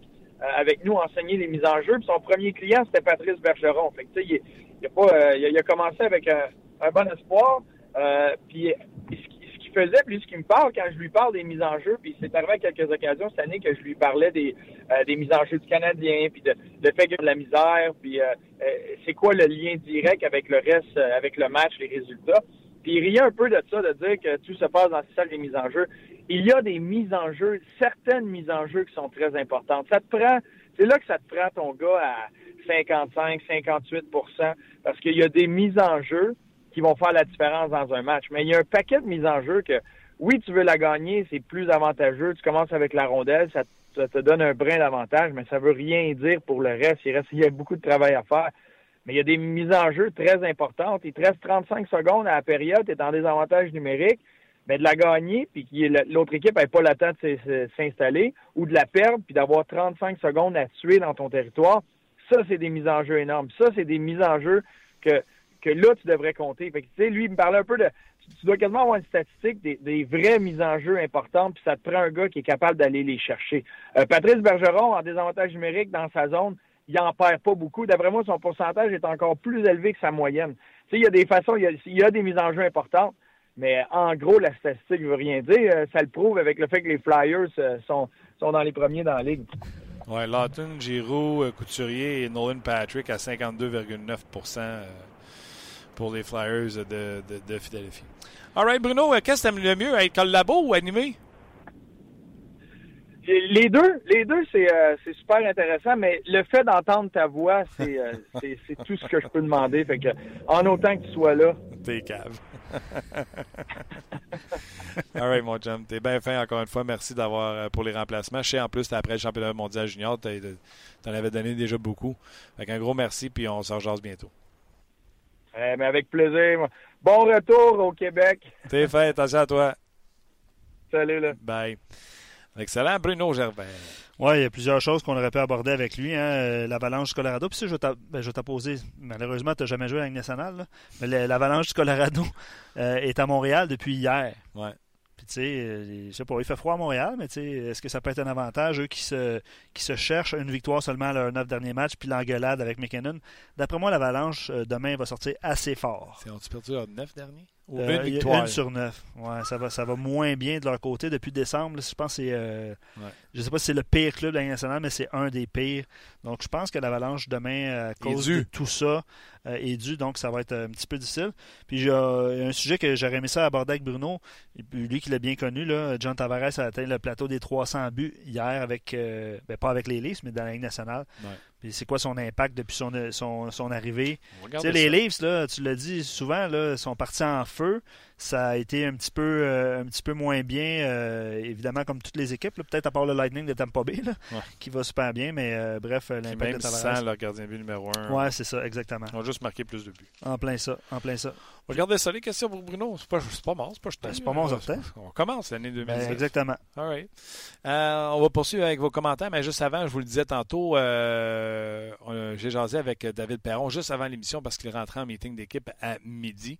[SPEAKER 4] avec nous enseigner les mises en jeu. Puis son premier client, c'était Patrice Bergeron. Fait que, il, il, a pas, il, a, commencé avec un, un bon espoir. Euh, puis ce qu'il faisait, puis ce qui me parle quand je lui parle des mises en jeu, puis c'est arrivé à quelques occasions cette année que je lui parlais des, euh, des mises en jeu du Canadien, puis de, de fait qu'il y a de la misère, puis euh, c'est quoi le lien direct avec le reste, avec le match, les résultats. Puis il riait un peu de ça, de dire que tout se passe dans ces salles des mises en jeu. Il y a des mises en jeu, certaines mises en jeu qui sont très importantes. Ça te prend, c'est là que ça te prend ton gars à 55, 58% parce qu'il y a des mises en jeu qui vont faire la différence dans un match. Mais il y a un paquet de mises en jeu que, oui, tu veux la gagner, c'est plus avantageux. Tu commences avec la rondelle, ça, te donne un brin d'avantage, mais ça veut rien dire pour le reste. Il, reste. il y a beaucoup de travail à faire. Mais il y a des mises en jeu très importantes. Il te reste 35 secondes à la période, tu es en désavantage numérique. Mais de la gagner, puis que l'autre équipe n'ait pas le temps de s'installer, ou de la perdre, puis d'avoir 35 secondes à tuer dans ton territoire, ça, c'est des mises en jeu énormes. Ça, c'est des mises en jeu que que là, tu devrais compter. Fait que, lui, il me parlait un peu de. Tu dois quasiment avoir une statistique des, vraies mises en jeu importantes, puis ça te prend un gars qui est capable d'aller les chercher. Euh, Patrice Bergeron, en désavantage numérique dans sa zone, il n'en perd pas beaucoup. D'après moi, son pourcentage est encore plus élevé que sa moyenne. Tu sais, il y a des façons, il y a, des mises en jeu importantes, mais en gros, la statistique ne veut rien dire. Euh, ça le prouve avec le fait que les Flyers euh, sont, sont dans les premiers dans la ligue.
[SPEAKER 1] Oui, Lawton, Giroux, Couturier et Nolan Patrick à 52,9 pour les Flyers de, de, de Philadelphie. All right, Bruno, euh, qu'est-ce que tu aimes le mieux, être collabo ou animé?
[SPEAKER 4] Les deux, les deux, euh, c'est super intéressant, mais le fait d'entendre ta voix, euh, c'est c'est tout ce que je peux demander. Fait que, en autant que tu sois là.
[SPEAKER 1] T'es cave. All right, mon chum. T'es bien fin encore une fois. Merci d'avoir pour les remplacements. Je sais en plus, après le championnat mondial junior, t'en avais donné déjà beaucoup. Fait un gros merci, puis on se rejase bientôt.
[SPEAKER 4] Eh, mais avec plaisir. Bon retour au Québec.
[SPEAKER 1] T'es fait, attention à toi.
[SPEAKER 4] Salut, là.
[SPEAKER 1] Bye. Excellent, Bruno Gervais.
[SPEAKER 2] Oui, il y a plusieurs choses qu'on aurait pu aborder avec lui. Hein. Euh, l'avalanche du Colorado. Puis ça, je vais ben, t'opposer. Malheureusement, tu n'as jamais joué à la nationale. Mais l'avalanche du Colorado euh, est à Montréal depuis hier.
[SPEAKER 1] Ouais
[SPEAKER 2] tu sais, euh, je sais pas, il fait froid à Montréal, mais tu sais, est-ce que ça peut être un avantage, eux qui se, qui cherchent une victoire seulement à leurs neuf derniers matchs, puis l'engueulade avec McKinnon? D'après moi, l'Avalanche, euh, demain, va sortir assez fort.
[SPEAKER 1] Ont-ils perdu leurs neuf derniers?
[SPEAKER 2] Ou euh, une victoire? Une sur neuf. Ouais, ça va, ça va moins bien de leur côté depuis décembre. je pense que c'est. Je sais pas si c'est le pire club de la nationale, mais c'est un des pires. Donc, je pense que l'Avalanche, demain, à cause de tout ça, euh, est dû, donc ça va être un petit peu difficile. Puis il y a un sujet que j'aurais aimé ça aborder avec Bruno, lui qui l'a bien connu, là, John Tavares a atteint le plateau des 300 buts hier avec, euh, ben, pas avec les Leafs, mais dans la Ligue nationale. Puis c'est quoi son impact depuis son, son, arrivée? les Leafs, là, tu l'as dit souvent, là, sont partis en feu. Ça a été un petit peu, un petit peu moins bien, évidemment, comme toutes les équipes, peut-être à part le Lightning de Tampa Bay, qui va super bien, mais bref,
[SPEAKER 1] l'impact de Tavares. leur gardien but numéro un.
[SPEAKER 2] Ouais, c'est ça, exactement.
[SPEAKER 1] Ils ont juste marqué plus de buts.
[SPEAKER 2] En plein ça, en plein ça.
[SPEAKER 1] Regardez ça, les questions pour Bruno. C'est pas, pas mort, c'est pas
[SPEAKER 2] ben, C'est pas mort,
[SPEAKER 1] On commence l'année 2010.
[SPEAKER 2] Ben, exactement.
[SPEAKER 1] All right. on va poursuivre avec vos commentaires, mais juste avant, je vous le disais tantôt, j'ai jasé avec David Perron juste avant l'émission parce qu'il rentrait en meeting d'équipe à midi.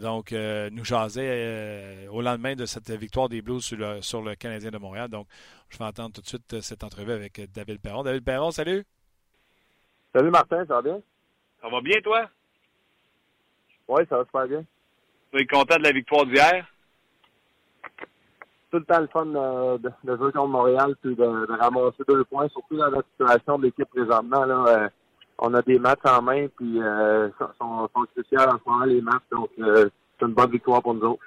[SPEAKER 1] Donc, euh, nous jasait euh, au lendemain de cette victoire des Blues sur le, sur le Canadien de Montréal. Donc, je vais entendre tout de suite euh, cette entrevue avec David Perron. David Perron, salut.
[SPEAKER 5] Salut Martin, ça va bien?
[SPEAKER 6] Ça va bien, toi?
[SPEAKER 5] Oui, ça va super bien.
[SPEAKER 6] Tu es content de la victoire d'hier?
[SPEAKER 5] Tout le temps le fun de, jouer contre Montréal puis de, ramasser deux points, surtout dans la situation de l'équipe présentement. Là, on a des matchs en main, puis euh, sont, sont spéciales en ce moment, les matchs. Donc, euh, c'est une bonne victoire pour nous autres.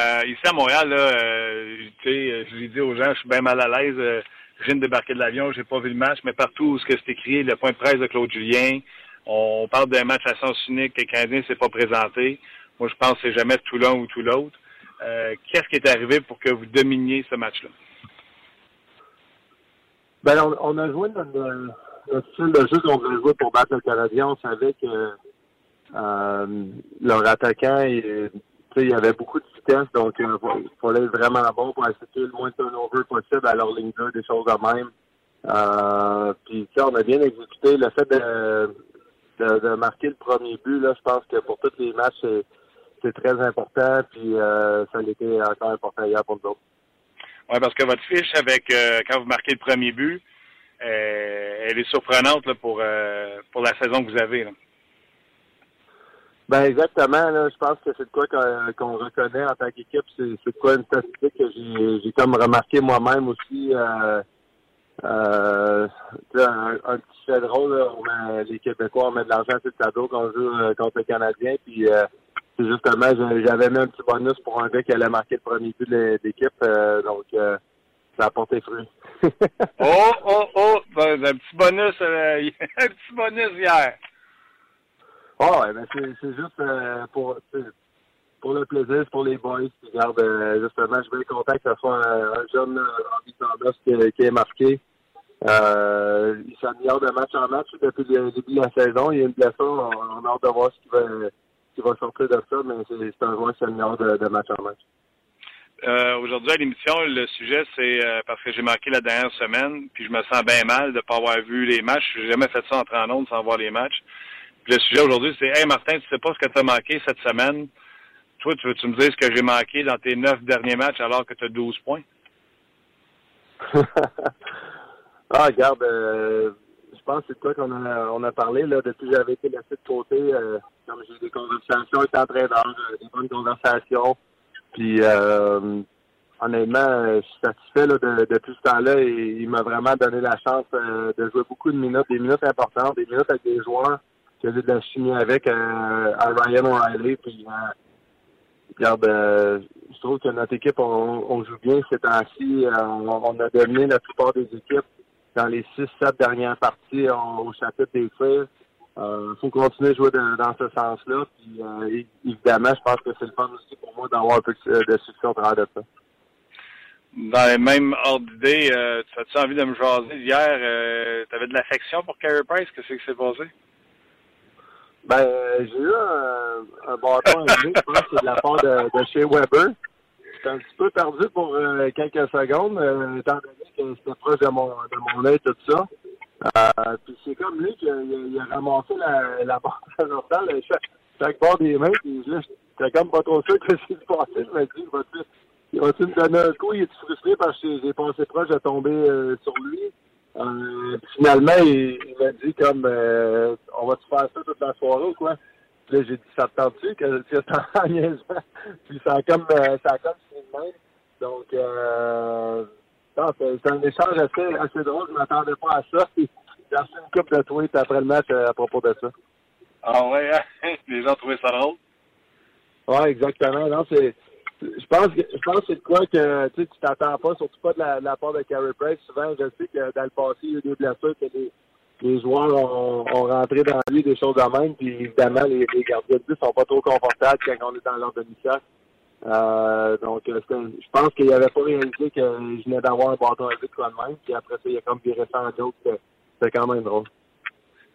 [SPEAKER 6] Euh, ici à Montréal, là, euh, je l'ai dit aux gens, je suis bien mal à l'aise. Euh, je viens de débarquer de l'avion, j'ai pas vu le match, mais partout où c'est écrit, le point de presse de Claude Julien, on parle d'un match à sens unique, que le Canadien ne s'est pas présenté. Moi, je pense que c'est jamais tout l'un ou tout l'autre. Qu'est-ce qui est arrivé pour que vous dominiez ce match-là?
[SPEAKER 5] Ben, on, on a joué notre, le style jeu qu'on voulait jouer pour battre le Canadien, on savait que euh, leur attaquant, il, y avait beaucoup de vitesse, donc euh, il fallait être vraiment bon pour assister le moins de turnover possible à leur ligne 2, des choses de même. Euh, puis on a bien exécuté. Le fait de, de, marquer le premier but, là, je pense que pour tous les matchs, c'est très important. Puis euh, ça a été encore important hier pour nous autres.
[SPEAKER 6] Oui, parce que votre fiche avec euh, quand vous marquez le premier but, euh, elle est surprenante pour, euh, pour la saison que vous avez.
[SPEAKER 5] Ben exactement. Là, je pense que c'est de quoi qu'on reconnaît en tant qu'équipe. C'est, de quoi une statistique que j'ai, comme remarqué moi-même aussi. Euh, euh, un, petit fait drôle, là, les Québécois, on met de l'argent sur le tableau quand on joue euh, contre les Canadiens. Puis justement, j'avais mis un petit bonus pour un gars qui allait marquer le premier but de l'équipe. donc ça a porté fruit.
[SPEAKER 6] oh, oh, oh! Ben, un petit bonus, euh, un petit bonus hier.
[SPEAKER 5] Oh, ouais, ben c'est, juste euh, pour, pour le plaisir, c'est pour les boys qui regardent. Euh, justement, je suis bien content que ce soit un, un jeune en qui, qui est marqué. Euh, il s'améliore de match en match depuis le début de la saison. Il y a une blessure. On, a hâte de voir ce qui va, qui va sortir de ça, mais c'est, c'est un joueur qui s'améliore de, de match en match.
[SPEAKER 6] Euh, aujourd'hui à l'émission, le sujet, c'est euh, parce que j'ai marqué la dernière semaine, puis je me sens bien mal de ne pas avoir vu les matchs. J'ai jamais fait ça en ondes sans voir les matchs. Puis le sujet aujourd'hui, c'est Hey Martin, tu sais pas ce que tu as manqué cette semaine? Toi, tu veux-tu me dire ce que j'ai manqué dans tes neuf derniers matchs alors que tu as 12 points?
[SPEAKER 5] ah, regarde, euh, je pense que c'est quoi qu'on a, on a parlé là, depuis que j'avais été laissé de côté. comme j'ai eu des conversations avec l'entraîneur, des bonnes conversations. Puis euh, honnêtement, je suis satisfait là, de, de, tout ce temps-là et il m'a vraiment donné la chance euh, de jouer beaucoup de minutes, des minutes importantes, des minutes avec des joueurs que j'ai de la chimie avec euh, à Ryan O'Reilly. Puis regarde, je trouve que notre équipe, on, joue bien ces temps-ci. On, on, a dominé la plupart des équipes dans les six, sept dernières parties au chapitre des tirs. Il euh, faut continuer à jouer dans ce sens-là. Puis euh, évidemment, je pense que c'est le fun aussi pour moi d'avoir un peu de, succès au travers de ça.
[SPEAKER 6] Dans les mêmes ordres d'idées, euh, tu as-tu envie de me jaser hier? Euh, tu avais de l'affection pour Carey Price? Qu'est-ce qui s'est passé?
[SPEAKER 5] Ben, j'ai eu un, un bâton je pense c'est de la part de, de chez Weber. J'étais un petit peu perdu pour quelques secondes, étant donné que c'était proche de mon, de mon œil, tout ça. Euh, puis c'est comme lui qui a, ramassé la, la barre horizontale chaque, chaque bord des mains. Puis là, j'étais comme pas trop sûr que c'est passé. Je me dis, il va-tu me donner un coup? Il est frustré parce que j'ai pensé proche de tomber euh, sur lui? Euh, finalement, il, m'a dit comme euh, on va-tu faire ça toute la soirée ou quoi? Puis là, j'ai dit ça te tente-tu que tu es en? Puis ça a comme euh, ça a comme fini de. Donc euh, c'est un échange assez, assez drôle. Je ne m'attendais pas à ça. J'ai reçu une coupe de tweets après le match euh, à propos de ça.
[SPEAKER 6] Ah ouais, hein? les gens trouvaient ça drôle.
[SPEAKER 5] Oui, exactement. Non, c'est. Je pense que je pense que c'est de quoi que tu tu t'attends pas, surtout pas de la, part de Carey Price. Souvent, je sais que dans le passé, il y a eu des blessures que les, les joueurs ont, rentré dans lui des choses de même. Puis évidemment, les, gardiens de but sont pas trop confortables quand on est dans leur demi-cercle. Euh, donc, euh, je pense qu'il n'avait pas réalisé que je venais d'avoir un bâton à but de même. Puis après ça, il a comme viré ça en joke. C'était quand même drôle.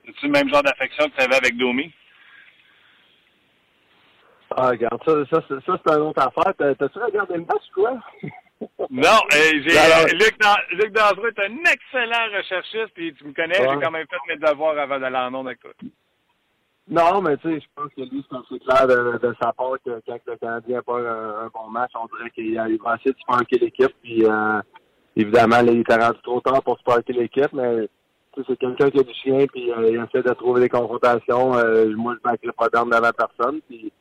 [SPEAKER 6] C'est-tu le même genre d'affection que tu avais avec Domi?
[SPEAKER 5] Ah, regarde, ça, ça, ça, c'est une autre affaire. T'as-tu regardé le match, quoi?
[SPEAKER 6] non, euh, j'ai, Luc, Luc Dangereux est un excellent recherchiste, puis tu me connais, j'ai quand même fait mes devoirs avant d'aller en onde avec toi.
[SPEAKER 5] Non, mais tu sais, je pense que lui, c'est assez clair de, de, sa part que quand le Canadien n'a pas un, bon match, on dirait qu'il va essayer de sparker l'équipe. Puis euh, évidemment, il était rendu trop tard pour sparker l'équipe, mais c'est quelqu'un qui a du chien, puis euh, il essaie de trouver des confrontations. Euh, moi, je ne manquerai pas d'armes devant personne. Puis,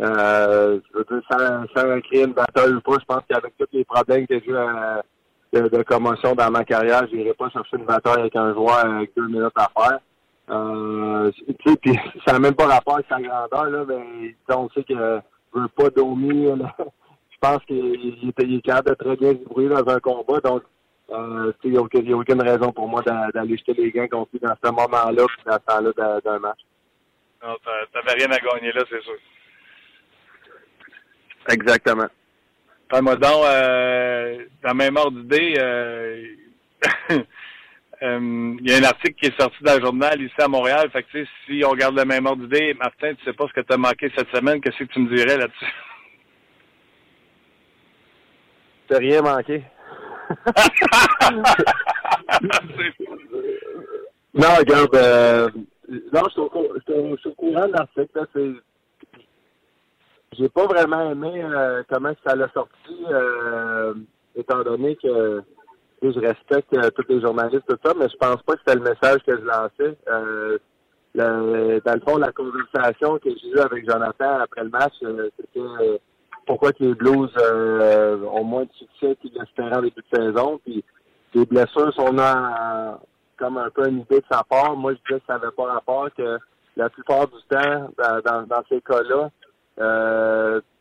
[SPEAKER 5] euh, je veux sans, sans créer une bataille ou pas, je pense qu'avec tous les problèmes que j'ai de, de, commotion dans ma carrière, je n'irai pas chercher une bataille avec un joueur avec deux minutes à faire. Euh, tu sais, puis ça n'a même pas rapport avec sa grandeur, là, mais on sait que je veux pas dormir. je pense qu'il il est capable de très bien se débrouiller dans un combat, donc euh, il n'y a, aucune, aucune raison pour moi d'aller jeter les gants contre lui dans ce moment-là puis dans ce temps-là d'un match.
[SPEAKER 6] Non, t'avais rien à gagner là, c'est sûr.
[SPEAKER 5] Exactement.
[SPEAKER 6] Enfin, moi donc, euh, dans même ordre d'idée, euh, Euh, il y a un article qui est sorti dans le journal ici à Montréal. Fait que, si on regarde le même ordre d'idée, Martin, tu sais pas ce que tu as manqué cette semaine, qu'est-ce que tu me dirais là-dessus?
[SPEAKER 5] T'as rien manqué. non, regarde, euh, non, je suis au, courant de l'article. J'ai pas vraiment aimé euh, comment ça l'a sorti, euh, étant donné que je respecte euh, tous les journalistes, tout ça, mais je pense pas que c'était le message que je lançais. Euh, le, dans le fond, la conversation que j'ai eue avec Jonathan après le match, euh, c'était euh, pourquoi que les Blues ont moins de succès qu'ils l'espéraient en début de saison. Puis les blessures, on a comme un peu une idée de sa part. Moi, je disais que ça n'avait pas rapport, que la plupart du temps, dans, dans ces cas-là,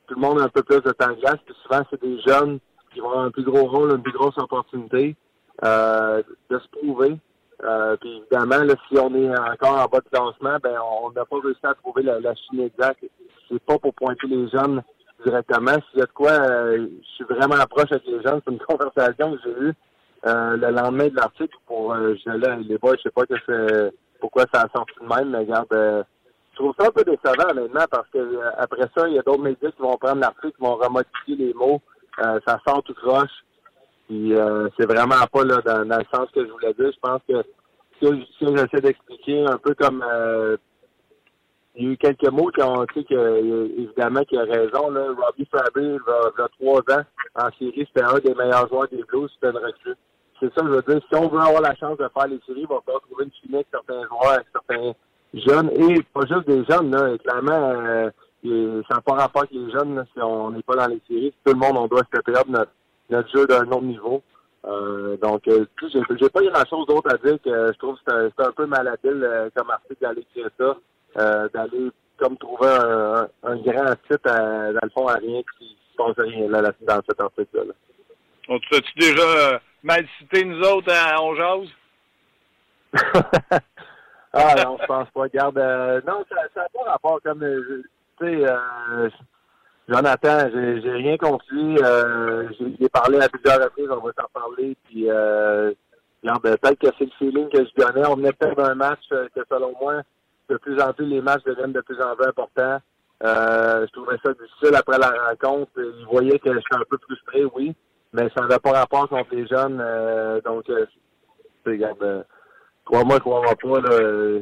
[SPEAKER 5] tout le monde a un peu plus de temps puis souvent, c'est des jeunes qui vont avoir un plus gros rôle, une plus grosse opportunité euh, de se prouver. Euh, puis évidemment, là, si on est encore en bas de classement, ben on n'a pas réussi à trouver la, chine exacte. C'est pas pour pointer les jeunes directement. S'il y a de quoi, euh, je suis vraiment proche avec les jeunes. C'est une conversation que j'ai eue euh, le lendemain de l'article pour euh, je, là, les boys, je sais pas que c'est pourquoi ça a sorti de même, mais regarde, je trouve ça un peu décevant maintenant parce que après ça, il y a d'autres médias qui vont prendre l'article, qui vont remodifier les mots. Euh, ça sort tout croche. Puis euh, c'est vraiment pas là dans, le sens que je voulais dire. Je pense que si, j'essaie d'expliquer un peu comme euh, il y a eu quelques mots qui ont tu sais que évidemment qui a raison là. Robbie Fabry il a trois ans en série, c'était un des meilleurs joueurs des Blues, c'était une recrue. C'est ça que je veux dire. Si on veut avoir la chance de faire les séries, il va falloir trouver une chimie avec certains joueurs, avec certains jeunes, et pas juste des jeunes, là. clairement, ça n'a pas rapport avec les jeunes si on n'est pas dans les séries. Tout le monde, on doit stepper up notre, notre jeu d'un autre niveau. Euh, donc, euh, j'ai, j'ai pas grand-chose d'autre à dire que je trouve que c'est un, peu malhabile euh, comme article d'aller écrire ça, euh, d'aller comme trouver un, un, grand titre dans le fond à rien qui ne passe rien là, dans cet article-là.
[SPEAKER 6] On t'as-tu déjà mal cité nous autres à On Jase?
[SPEAKER 5] ah non, je pense pas. Regarde, non, ça n'a pas rapport comme tu sais, euh, Jonathan, j'ai rien compris. Euh, j'ai parlé à plusieurs reprises, on va s'en parler. Puis, euh, peut-être que c'est le feeling que je donnais. On venait peut-être un match euh, que, selon moi, de plus en plus, les matchs deviennent de plus en plus importants. Euh, je trouvais ça difficile après la rencontre. Il voyait que j'étais un peu frustré, oui, mais ça n'avait pas rapport contre les jeunes. Euh, donc, euh, regarde, crois-moi, crois-moi pas, là,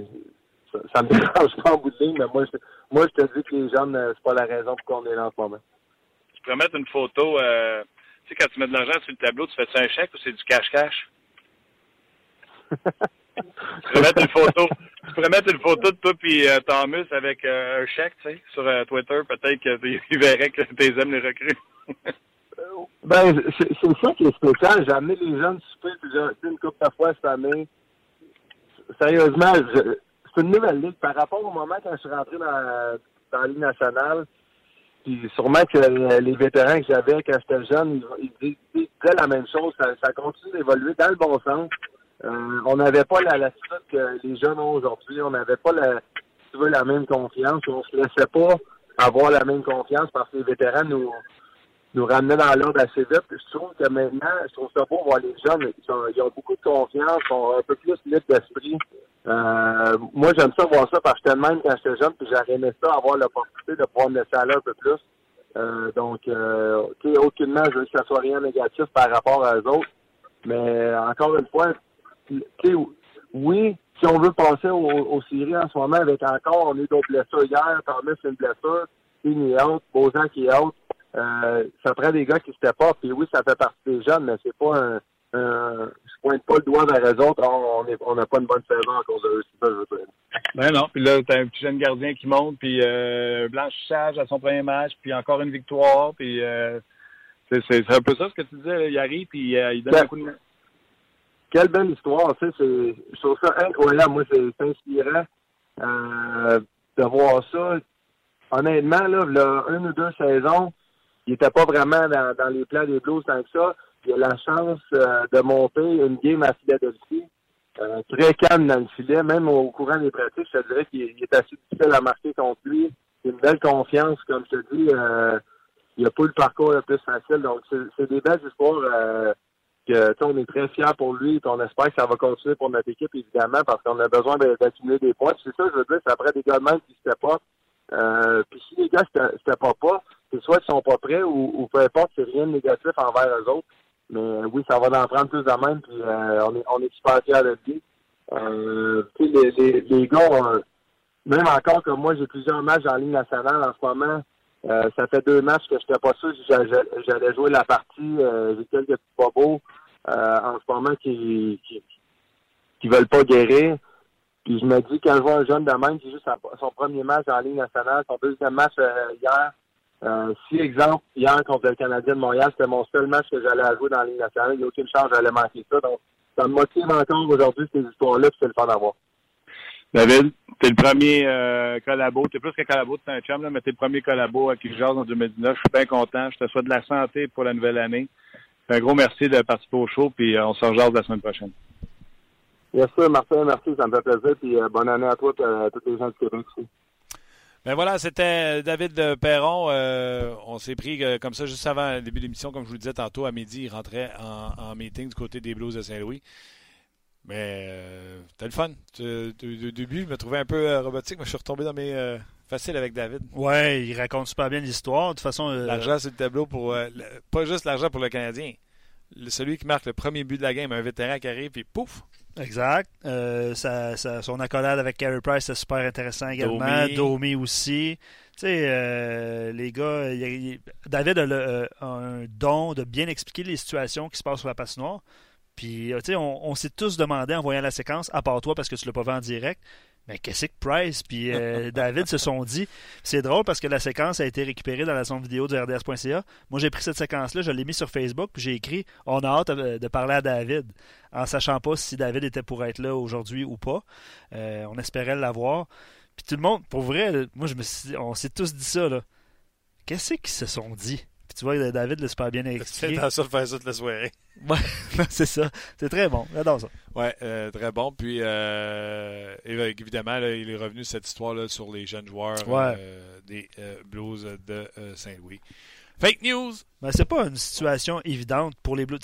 [SPEAKER 5] ça, ça me dérange pas en bout de ligne, mais moi, je, moi, je te dis que les jeunes, euh, c'est pas la raison pour qu'on est là en ce moment.
[SPEAKER 6] Tu peux mettre une photo, euh, tu sais, quand tu mets de l'argent sur le tableau, tu fais ça un chèque ou c'est du cash-cash? tu pourrais mettre une photo, tu pourrais mettre une photo de toi et euh, Thomas avec euh, un chèque, tu sais, sur euh, Twitter, peut-être qu'ils verraient que tu aimes les recrues.
[SPEAKER 5] ben, c'est ça qui est spécial. J'ai amené les jeunes super plusieurs, une couple de fois cette année. Sérieusement, je, c'est une nouvelle ligue par rapport au moment quand je suis rentré dans, dans la Ligue nationale. Puis sûrement que les vétérans que j'avais quand j'étais jeune, ils, disaient la même chose. Ça, continue d'évoluer dans le bon sens. on n'avait pas la, la que les jeunes ont aujourd'hui. On n'avait pas la, tu veux, la même confiance. On se laissait pas avoir la même confiance parce que les vétérans nous nous ramenaient dans l'ordre assez vite. Je trouve que maintenant, je trouve ça beau voir les jeunes. Ils, ont beaucoup de confiance, ils sont un peu plus d'esprit. Euh, moi, j'aime ça voir ça parce que j'étais même quand j'étais jeune, puis j'aurais ça, avoir l'opportunité de pouvoir me laisser aller un peu plus. Euh, donc, euh, aucunement, je veux que ça soit rien négatif par rapport à eux autres. Mais encore une fois, oui, si on veut passer aux, aux, séries en ce moment avec encore, on est d'autres blessures hier, Thomas c'est une blessure, Pini est Bozan qui est out, euh, ça prend des gars qui se pas. Puis oui, ça fait partie des jeunes, mais c'est pas un, je pointe pas le doigt vers les autres. On n'a pas une bonne saison à cause de eux. Ça, je.
[SPEAKER 6] Ben non. Puis là, t'as un petit jeune gardien qui monte, puis euh, blanchissage à son premier match, puis encore une victoire, puis euh, c'est un peu ça ce que tu disais. il arrive, puis euh, il donne ben, un coup de main.
[SPEAKER 5] Quelle belle histoire, tu sais. Je trouve ça incroyable. Moi, c'est inspirant euh, de voir ça. Honnêtement, là, là, une ou deux saisons, il n'était pas vraiment dans, dans, les plans des Blues tant que ça. Il a la chance euh, de monter une game à Philadelphie. Euh, très calme dans le filet, même au courant des pratiques, je te dirais qu'il est assez difficile à marquer contre lui. C'est une belle confiance, comme je te dis. Euh, il n'a pas le parcours le plus facile. Donc, c'est des belles histoires euh, que on est très fiers pour lui et on espère que ça va continuer pour notre équipe, évidemment, parce qu'on a besoin d'accumuler des points. C'est ça, je veux dire, c'est après des gars de qui ne pas. Puis si les gars ne pas pas, c'est soit qu'ils sont pas prêts ou, ou peu importe, c'est rien de négatif envers eux autres. Mais euh, oui, ça va en prendre plus de même, puis euh, on, est, on est super fiers de lui. Euh, les, les, les gars, euh, même encore que moi, j'ai plusieurs matchs en ligne nationale en ce moment. Euh, ça fait deux matchs que je n'étais pas sûr si j'allais jouer la partie. j'ai quelques petits bobos en ce moment qui, qui, qui veulent pas guérir. Puis je me dis, quand je vois un jeune de même qui joue son premier match en ligne nationale, son deuxième match hier, euh, si, exemple, hier contre le Canadien de Montréal, c'était mon seul match que j'allais jouer dans la Ligue nationale, il n'y a aucune chance j'allais manquer ça. Donc, ça me motive encore aujourd'hui ces histoires-là, puis c'est le fun d'avoir.
[SPEAKER 6] David, t'es le premier euh, collabo, t'es plus qu'un collabo, chum, là, mais t'es le premier collabo à qui je en 2019. Je suis bien content. Je te souhaite de la santé pour la nouvelle année. Un gros merci de participer au show, puis euh, on se rejoint la semaine prochaine.
[SPEAKER 5] Bien sûr, Martin, merci, ça me fait plaisir, puis euh, bonne année à toi et à tous les gens du Québec aussi.
[SPEAKER 1] Ben voilà, c'était David Perron. Euh, on s'est pris euh, comme ça juste avant le début de l'émission, comme je vous le disais tantôt, à midi, il rentrait en, meeting du côté des Blues de Saint-Louis. Mais euh, c'était le fun. Au début, je me trouvais un peu robotique, mais je suis retombé dans mes faciles avec David.
[SPEAKER 2] Ouais, il raconte super bien l'histoire. De toute façon,
[SPEAKER 1] l'argent sur le tableau pour pas juste l'argent pour le Canadien. celui qui marque le premier but de la game, un vétéran qui arrive, puis pouf,
[SPEAKER 2] Exact. Euh, son accolade avec Carey Price, c'est super intéressant également. Domi, aussi. Tu sais, euh, les gars, David a, un don de bien expliquer les situations qui se passent sur la passe noire. Puis, tu sais, on, s'est tous demandé en voyant la séquence, à part toi parce que tu l'as pas vu en direct, mais qu'est-ce que Price puis euh, David se sont dit? C'est drôle parce que la séquence a été récupérée dans la zone vidéo du RDS.ca. Moi, j'ai pris cette séquence-là, je l'ai mis sur Facebook, puis j'ai écrit On a hâte de parler à David, en sachant pas si David était pour être là aujourd'hui ou pas. Euh, on espérait l'avoir. Puis tout le monde, pour vrai, moi, je me suis, on s'est tous dit ça, là. Qu'est-ce qu'ils se sont dit? Tu vois, David l'a super bien expliqué.
[SPEAKER 1] C'est ça de faire ça toute la soirée?
[SPEAKER 2] Ouais, c'est ça. C'est très bon. J'adore ça.
[SPEAKER 1] Ouais, euh, très bon. Puis, euh, évidemment, il est revenu cette histoire-là sur les jeunes joueurs euh, des Blues de Saint-Louis. Fake news!
[SPEAKER 2] Ben, c'est pas une situation évidente pour les Blues.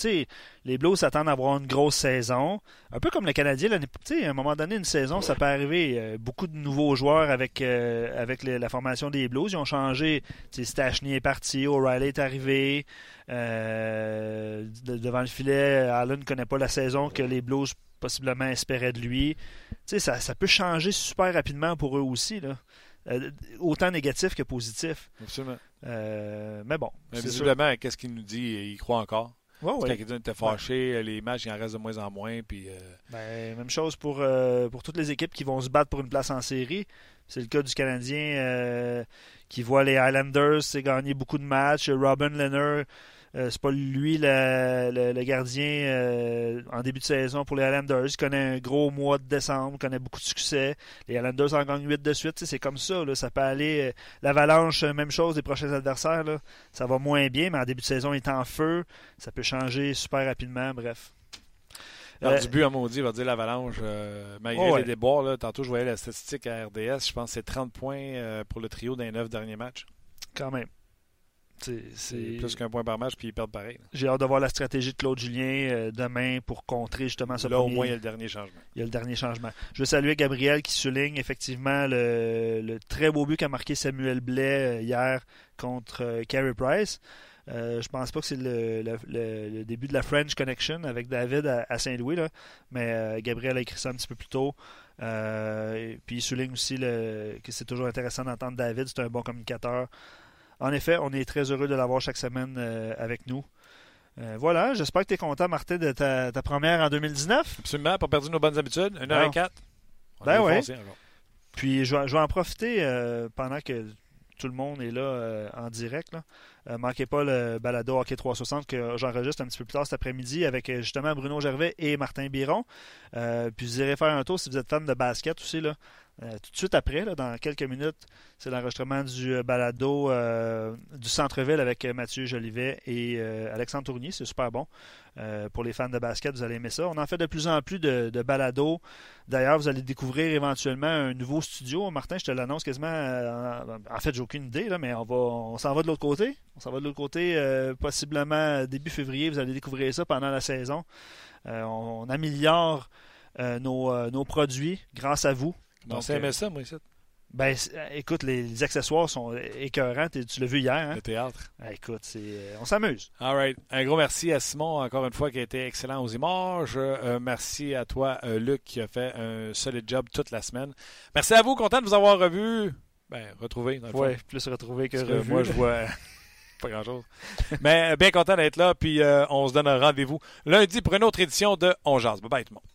[SPEAKER 2] les Blues s'attendent à avoir une grosse saison. Un peu comme le Canadien. À un moment donné, une saison, ça peut arriver. Euh, beaucoup de nouveaux joueurs avec, euh, la formation des Blues. Ils ont changé. Stachny est parti, O'Reilly est arrivé. Euh, devant le filet, Allen ne connaît pas la saison que les Blues possiblement espéraient de lui. Ça, ça peut changer super rapidement pour eux aussi. Là. Euh, autant négatif que positif.
[SPEAKER 1] Absolument.
[SPEAKER 2] Euh, mais bon.
[SPEAKER 1] visiblement, qu'est-ce qu'il nous dit? Il croit encore. Ouais, Quand il était fâché, les matchs, il en reste de moins en moins. Puis, euh,
[SPEAKER 2] ben, même chose pour, pour toutes les équipes qui vont se battre pour une place en série. C'est le cas du Canadien qui voit les Highlanders gagner beaucoup de matchs. Robin Leonard euh, c'est pas lui le, gardien euh, en début de saison pour les Highlanders. Il connaît un gros mois de décembre, connaît beaucoup de succès. Les Highlanders en gagnent 8 de suite. C'est comme ça. ça peut aller. Euh, l'avalanche, même chose des prochains adversaires. ça va moins bien, mais en début de saison, il est en feu. Ça peut changer super rapidement. Bref.
[SPEAKER 1] Alors,
[SPEAKER 2] Euh,
[SPEAKER 1] du but à maudit, va dire l'Avalanche. euh, malgré
[SPEAKER 2] Oh, ouais.
[SPEAKER 1] les déboires, là, tantôt, je voyais la statistique à RDS. Je pense que c'est 30 points euh, pour le trio les 9 derniers matchs.
[SPEAKER 2] Quand même. C'est-
[SPEAKER 1] plus qu'un point par match, puis ils perdent pareil.
[SPEAKER 2] J'ai hâte de voir la stratégie de Claude Julien euh, demain pour contrer justement ce
[SPEAKER 1] Là, au moins, il y a le dernier changement.
[SPEAKER 2] il y a le dernier changement. Je veux saluer Gabriel qui souligne effectivement le, le très beau but qu'a marqué Samuel Blais euh, hier contre euh, Carey Price. Euh, je pense pas que c'est le, le- le- le début de la French Connection avec David à, à Saint-Louis, mais euh, Gabriel a écrit ça un petit peu plus tôt. Euh, et puis il souligne aussi le- que c'est toujours intéressant d'entendre David, c'est un bon communicateur. En effet, on est très heureux de l'avoir chaque semaine euh, avec nous. Euh, voilà, j'espère que tu es content, Martin, de ta, ta première en 2019.
[SPEAKER 1] Absolument, pas perdu nos bonnes habitudes. 1
[SPEAKER 2] Non.
[SPEAKER 1] h 4
[SPEAKER 2] Ben ouais. Puis je vais, je vais en profiter euh, pendant que tout le monde est là euh, en direct. Là. Manquez pas le balado Hockey 360 que j'enregistre un petit peu plus tard cet après-midi avec justement Bruno Gervais et Martin Biron. Puis vous irez faire un tour si vous êtes fan de basket aussi. Là. Euh, tout de suite après, dans quelques minutes, c'est l'enregistrement du euh, balado euh, du centre-ville avec Mathieu Jolivet et Alexandre Tournier. C'est super bon. Pour les fans de basket, vous allez aimer ça. On en fait de plus en plus de, balados. D'ailleurs, vous allez découvrir éventuellement un nouveau studio. Martin, je te l'annonce quasiment. en, fait, j'ai aucune idée, mais on s'en va de l'autre côté. On s'en va de l'autre côté, possiblement début février. Vous allez découvrir ça pendant la saison. On, améliore nos produits grâce à vous.
[SPEAKER 1] C'est aimé ça, moi, ici.
[SPEAKER 2] Ben, euh, écoute, les, les accessoires sont écœurants. Tu tu l'as vu hier. Hein?
[SPEAKER 1] Le théâtre.
[SPEAKER 2] Ah, écoute, c'est, euh, on s'amuse.
[SPEAKER 1] All right. Un gros merci à Simon, encore une fois, qui a été excellent aux images. Euh, merci à toi, euh, Luc, qui a fait un solide job toute la semaine. Merci à vous, content de vous avoir revu. Ben, retrouvé, dans le fond.
[SPEAKER 2] Ouais, plus retrouvé que
[SPEAKER 1] Parce que
[SPEAKER 2] revu.
[SPEAKER 1] moi, je vois pas grand-chose. Mais bien content d'être là, puis euh, on se donne un rendez-vous lundi pour une autre édition de On Jase. Bye bye tout le monde.